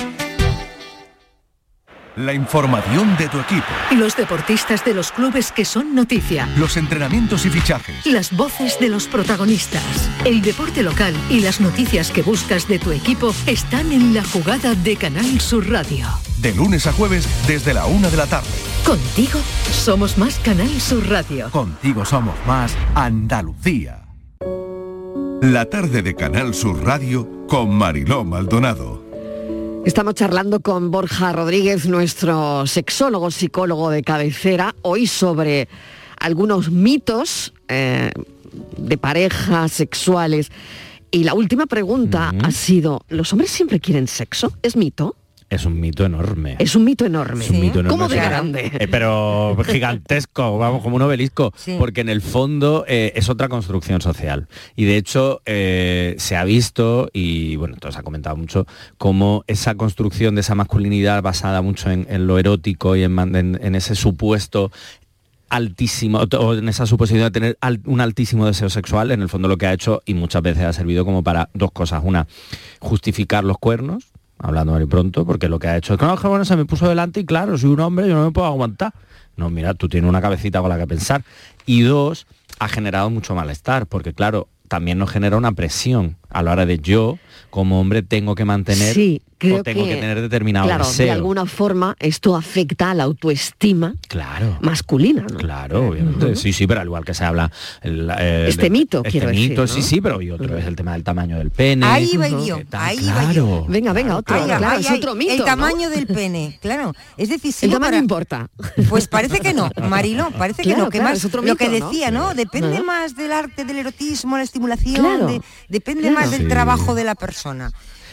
La información de tu equipo. Los deportistas de los clubes que son noticia. Los entrenamientos y fichajes. Las voces de los protagonistas. El deporte local y las noticias que buscas de tu equipo están en la jugada de Canal Sur Radio. De lunes a jueves desde la una de la tarde. Contigo somos más Canal Sur Radio. Contigo somos más Andalucía. La tarde de Canal Sur Radio con Mariló Maldonado. Estamos charlando con Borja Rodríguez, nuestro sexólogo, psicólogo de cabecera, hoy sobre algunos mitos eh, de parejas sexuales. Y la última pregunta ha sido, ¿los hombres siempre quieren sexo? ¿Es mito? Es un mito enorme. Es un mito enorme. Es un mito enorme. ¿Cómo de grande? Eh, pero gigantesco, vamos, como un obelisco, Sí. porque en el fondo eh, es otra construcción social. Y de hecho eh, se ha visto, y bueno, entonces ha comentado mucho, cómo esa construcción de esa masculinidad basada mucho en, en lo erótico y en, en- en ese supuesto altísimo, o en esa suposición de tener un altísimo deseo sexual, en el fondo lo que ha hecho, y muchas veces ha servido como para dos cosas. Una, justificar los cuernos, hablando muy pronto, porque lo que ha hecho es que no, bueno, se me puso delante y claro, soy un hombre, yo no me puedo aguantar. No, mira, tú tienes una cabecita con la que pensar. Y dos, ha generado mucho malestar, porque claro, también nos genera una presión a la hora de yo, como hombre, tengo que mantener Sí, creo o tengo que, tener determinado claro, deseo. de alguna forma esto afecta a la autoestima Claro. masculina. ¿no? Claro, obviamente. Sí, sí, pero al igual que se habla... el, eh, Este de- mito, este quiero mito, decir, sí, ¿no? sí, pero y otro es el tema del tamaño del pene. Ahí va yo, ahí va claro. yo. Venga, venga, otro. Claro, ay, es ay, otro mito. El ¿no? tamaño del pene, claro. Es decisivo El tamaño para- importa. Pues parece que no, Marilo, parece que no, que claro, más es otro lo que decía, ¿no? Depende más del arte, del erotismo, la estimulación, de- depende más del trabajo de la persona.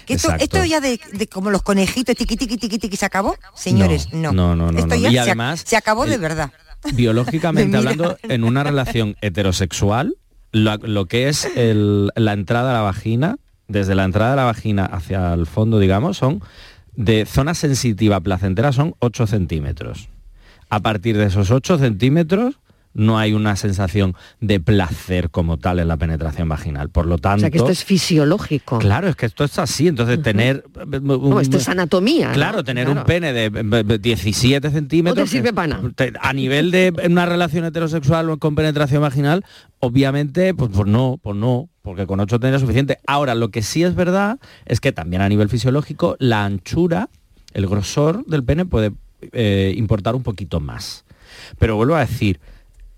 Que esto, esto ya de, de como los conejitos, tiqui tiqui tiqui tiqui se acabó, señores, no. No, no, no, Esto no. ya Y se, además, se acabó de verdad. biológicamente hablando, en una relación heterosexual, lo, lo que es el- la entrada a la vagina, desde la entrada de la vagina hacia el fondo, digamos, son de zona sensitiva placentera son 8 centímetros. A partir de esos 8 centímetros no hay una sensación de placer como tal en la penetración vaginal. Por lo tanto... O sea que esto es fisiológico. Claro, es que esto es así. Entonces, tener... No, esto es anatomía. ¿no? Claro, tener Claro. un pene de eh, eh, 17 centímetros. No te sirve para nada. A nivel de una relación heterosexual con penetración vaginal, obviamente, pues, pues no, pues no, porque con 8 tendría suficiente. Ahora, lo que sí es verdad es que también a nivel fisiológico, la anchura, el grosor del pene puede eh, importar un poquito más. Pero vuelvo a decir,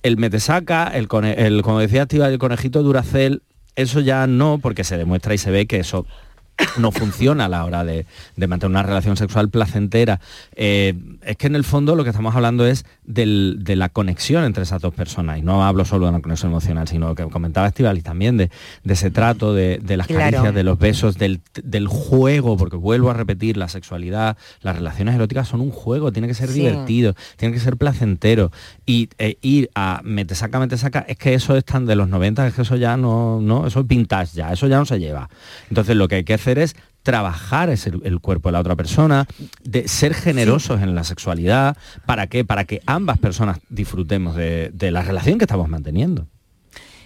el metesaca, el, el como decía Activa, el conejito Duracel, eso ya no, porque se demuestra y se ve que eso no funciona a la hora de, de mantener una relación sexual placentera. Eh, es que en el fondo lo que estamos hablando es del- de la conexión entre esas dos personas. Y no hablo solo de la conexión emocional, sino que comentaba Estivalis también de, de ese trato, de, de las Claro. caricias, de los besos, del, del juego, porque vuelvo a repetir, la sexualidad, las relaciones eróticas son un juego, tiene que ser Sí. divertido, tiene que ser placentero. Y eh, ir a mete saca, mete saca, es que eso es tan de los 90, es que eso ya no, no, eso es vintage ya, eso ya no se lleva. Entonces lo que hay que hacer es trabajar ese- el cuerpo de la otra persona, de ser generosos en la sexualidad, ¿para qué? Para que ambas personas disfrutemos de, de la relación que estamos manteniendo.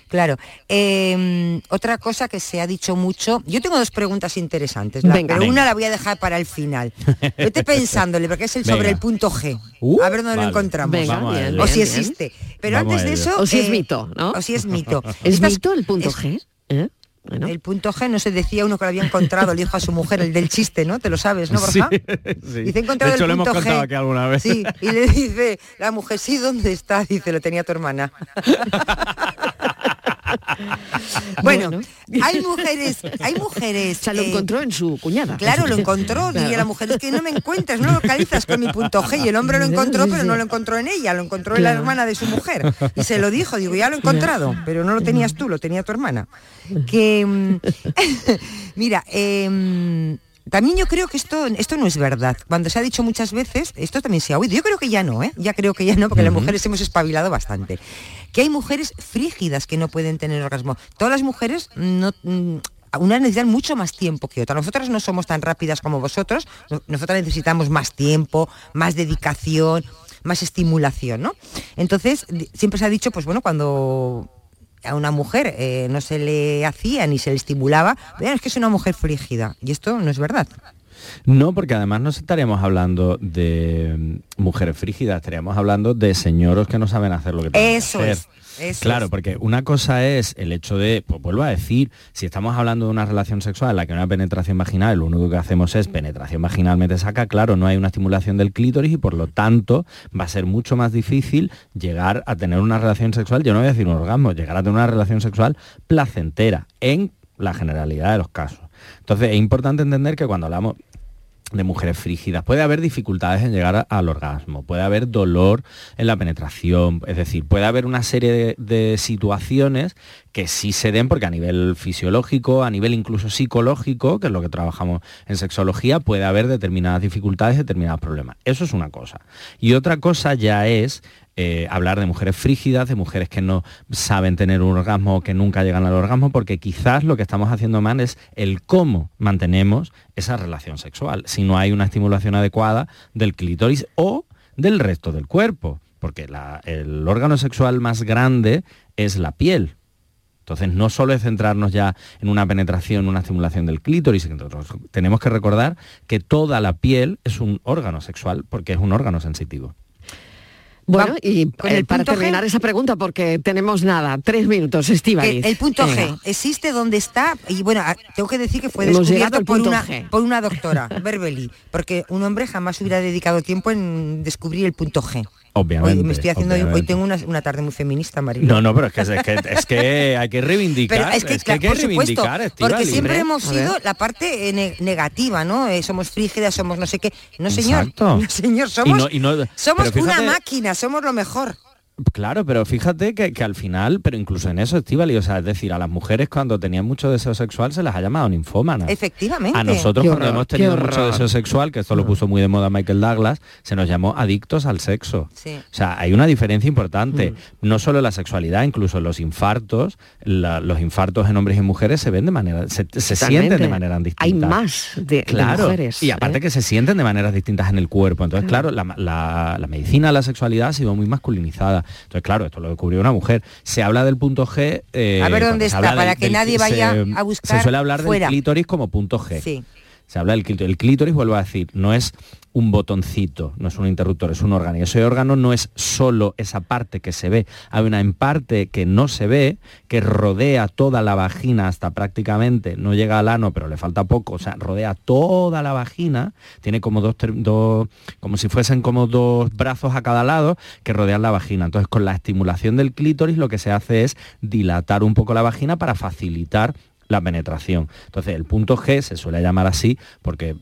Claro. Eh, otra cosa que se ha dicho mucho, yo tengo dos preguntas interesantes, la- Venga. pero Venga. una la voy a dejar para el final. Vete pensándole, porque es el sobre Venga. el punto G. Uh, a ver dónde vale. lo encontramos. Bien, o si existe. Pero Vamos antes de eso... O si es eh, mito, ¿no? O si es mito. ¿Es Estas- mito el punto es- G? ¿Eh? El punto G, no se decía uno que lo había encontrado, le dijo a su mujer, el del chiste, ¿no? Te lo sabes, ¿no, Borja? sí. Dice, he encontrado de hecho, el lo hemos punto contado G. aquí alguna vez. Sí, y le dice la mujer, sí, ¿dónde está? Dice, lo tenía tu hermana. bueno, hay mujeres, hay mujeres. O sea, lo eh, encontró en su cuñada. Claro, lo encontró, diría Claro. la mujer, es que no me encuentras, no lo localizas con mi punto G. Y el hombre lo encontró, pero no lo encontró en ella, lo encontró en la hermana de su mujer. Y se lo dijo, digo, ya lo he encontrado, pero no lo tenías tú, lo tenía tu hermana. Que, mm, mira, em, también yo creo que esto, esto no es verdad. Cuando se ha dicho muchas veces, esto también se ha oído. Yo creo que ya no, ¿eh? Ya creo que ya no, porque las mujeres hemos espabilado bastante. Que hay mujeres frígidas que no pueden tener orgasmo. Todas las mujeres no... mm, unas necesitan mucho más tiempo que otras. Nosotras no somos tan rápidas como vosotros. No- Nosotras necesitamos más tiempo, más dedicación, más estimulación, ¿no? Entonces, siempre se ha dicho, pues bueno, cuando a una mujer eh, no se le hacía ni se le estimulaba, "Bueno, es que es una mujer frígida. Y esto no es verdad. No, porque además no estaríamos hablando de mm, mujeres frígidas, estaríamos hablando de señoros que no saben hacer lo que tienen que Eso hacer. es. Eso claro, es. porque una cosa es el hecho de, pues vuelvo a decir, si estamos hablando de una relación sexual en la que hay una penetración vaginal, lo único que hacemos es penetración vaginalmente saca, claro, no hay una estimulación del clítoris y por lo tanto va a ser mucho más difícil llegar a tener una relación sexual, yo no voy a decir un orgasmo, llegar a tener una relación sexual placentera en la generalidad de los casos. Entonces es importante entender que cuando hablamos de mujeres frígidas. Puede haber dificultades en llegar al orgasmo, puede haber dolor en la penetración, es decir, puede haber una serie de situaciones que sí se den porque a nivel fisiológico, a nivel incluso psicológico, que es lo que trabajamos en sexología, puede haber determinadas dificultades, determinados problemas. Eso es una cosa. Y otra cosa ya es eh, hablar de mujeres frígidas, de mujeres que no saben tener un orgasmo o que nunca llegan al orgasmo, porque quizás lo que estamos haciendo mal es el cómo mantenemos esa relación sexual, si no hay una estimulación adecuada del clítoris o del resto del cuerpo, porque el órgano sexual más grande es la piel. Entonces no solo es centrarnos ya en una penetración, una estimulación del clítoris, tenemos que recordar que toda la piel es un órgano sexual porque es un órgano sensitivo. Bueno, y eh, el para G. terminar esa pregunta, porque tenemos nada, tres minutos, Que Estíbaliz. el punto. G existe donde está y bueno tengo que decir que fue Hemos descubierto por una G. por una doctora Berbeli porque un hombre jamás hubiera dedicado tiempo en descubrir el punto G Obviamente. hoy me estoy haciendo hoy tengo una, una tarde muy feminista Marilo No, no, pero es que, es que, es que hay que reivindicar. pero es que, hay claro, que por supuesto, reivindicar, porque siempre hemos sido la parte eh, ne- negativa, ¿no? Eh, somos frígidas, somos no sé qué. No, señor. Exacto. No, señor, Y somos, no- y no- somos una máquina, somos lo mejor. Claro, pero fíjate que, que al final, pero incluso en eso, Estivali, o sea, es decir, a las mujeres cuando tenían mucho deseo sexual se las ha llamado ninfómanas. Efectivamente. A nosotros Qué cuando horror, hemos tenido mucho deseo sexual, que esto lo puso muy de moda Michael Douglas, se nos llamó adictos al sexo. Sí. O sea, hay una diferencia importante. No solo la sexualidad, incluso los infartos, la- los infartos en hombres y mujeres se ven de manera, se, se sienten de manera distinta. Hay más de, de Claro, mujeres. y aparte ¿eh? que se sienten de maneras distintas en el cuerpo. Entonces, claro, la, la- la medicina de la sexualidad ha sido muy masculinizada. Entonces, claro, esto lo descubrió una mujer. Se habla del punto G. eh, A ver dónde está, para que nadie vaya se- a buscar Se suele hablar fuera. del clítoris como punto G. Sí. Se habla del clítoris. El clítoris, vuelvo a decir, no es un botoncito, no es un interruptor, es un órgano. Y ese órgano no es solo esa parte que se ve. Hay una en parte que no se ve, que rodea toda la vagina hasta prácticamente, no llega al ano, pero le falta poco, o sea, rodea toda la vagina, tiene como dos, dos como si fuesen como dos brazos a cada lado que rodean la vagina. Entonces, con la estimulación del clítoris lo que se hace es dilatar un poco la vagina para facilitar la penetración. Entonces, el punto G se suele llamar así porque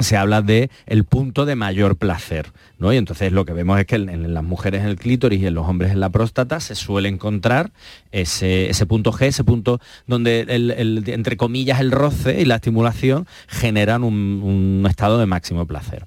se habla de el punto de mayor placer, ¿no? Y entonces lo que vemos es que en, las mujeres en el clítoris y en los hombres en la próstata se suele encontrar ese, punto G, ese punto donde el, entre comillas el roce y la estimulación generan un estado de máximo placer.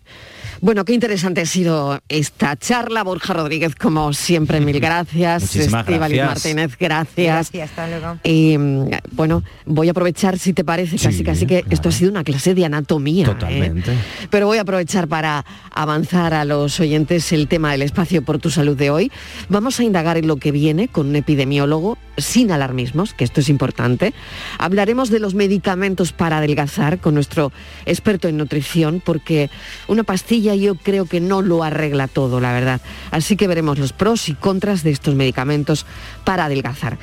Bueno, qué interesante ha sido esta charla. Borja Rodríguez, como siempre, mil gracias. Estivaliz Martínez, gracias. Gracias, hasta luego. Y mm, bueno, voy a aprovechar, si te parece, casi casi que esto ha sido una clase de anatomía. ¿eh? Totalmente. Pero voy a aprovechar para avanzar a los oyentes el tema del espacio por tu salud de hoy. Vamos a indagar en lo que viene con un epidemiólogo sin alarmismos, que esto es importante. Hablaremos de los medicamentos para adelgazar con nuestro experto en nutrición, porque una pastilla yo creo que no lo arregla todo, la verdad. Así que veremos los pros y contras de estos medicamentos para adelgazar.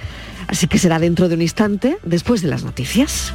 Así que será dentro de un instante, después de las noticias.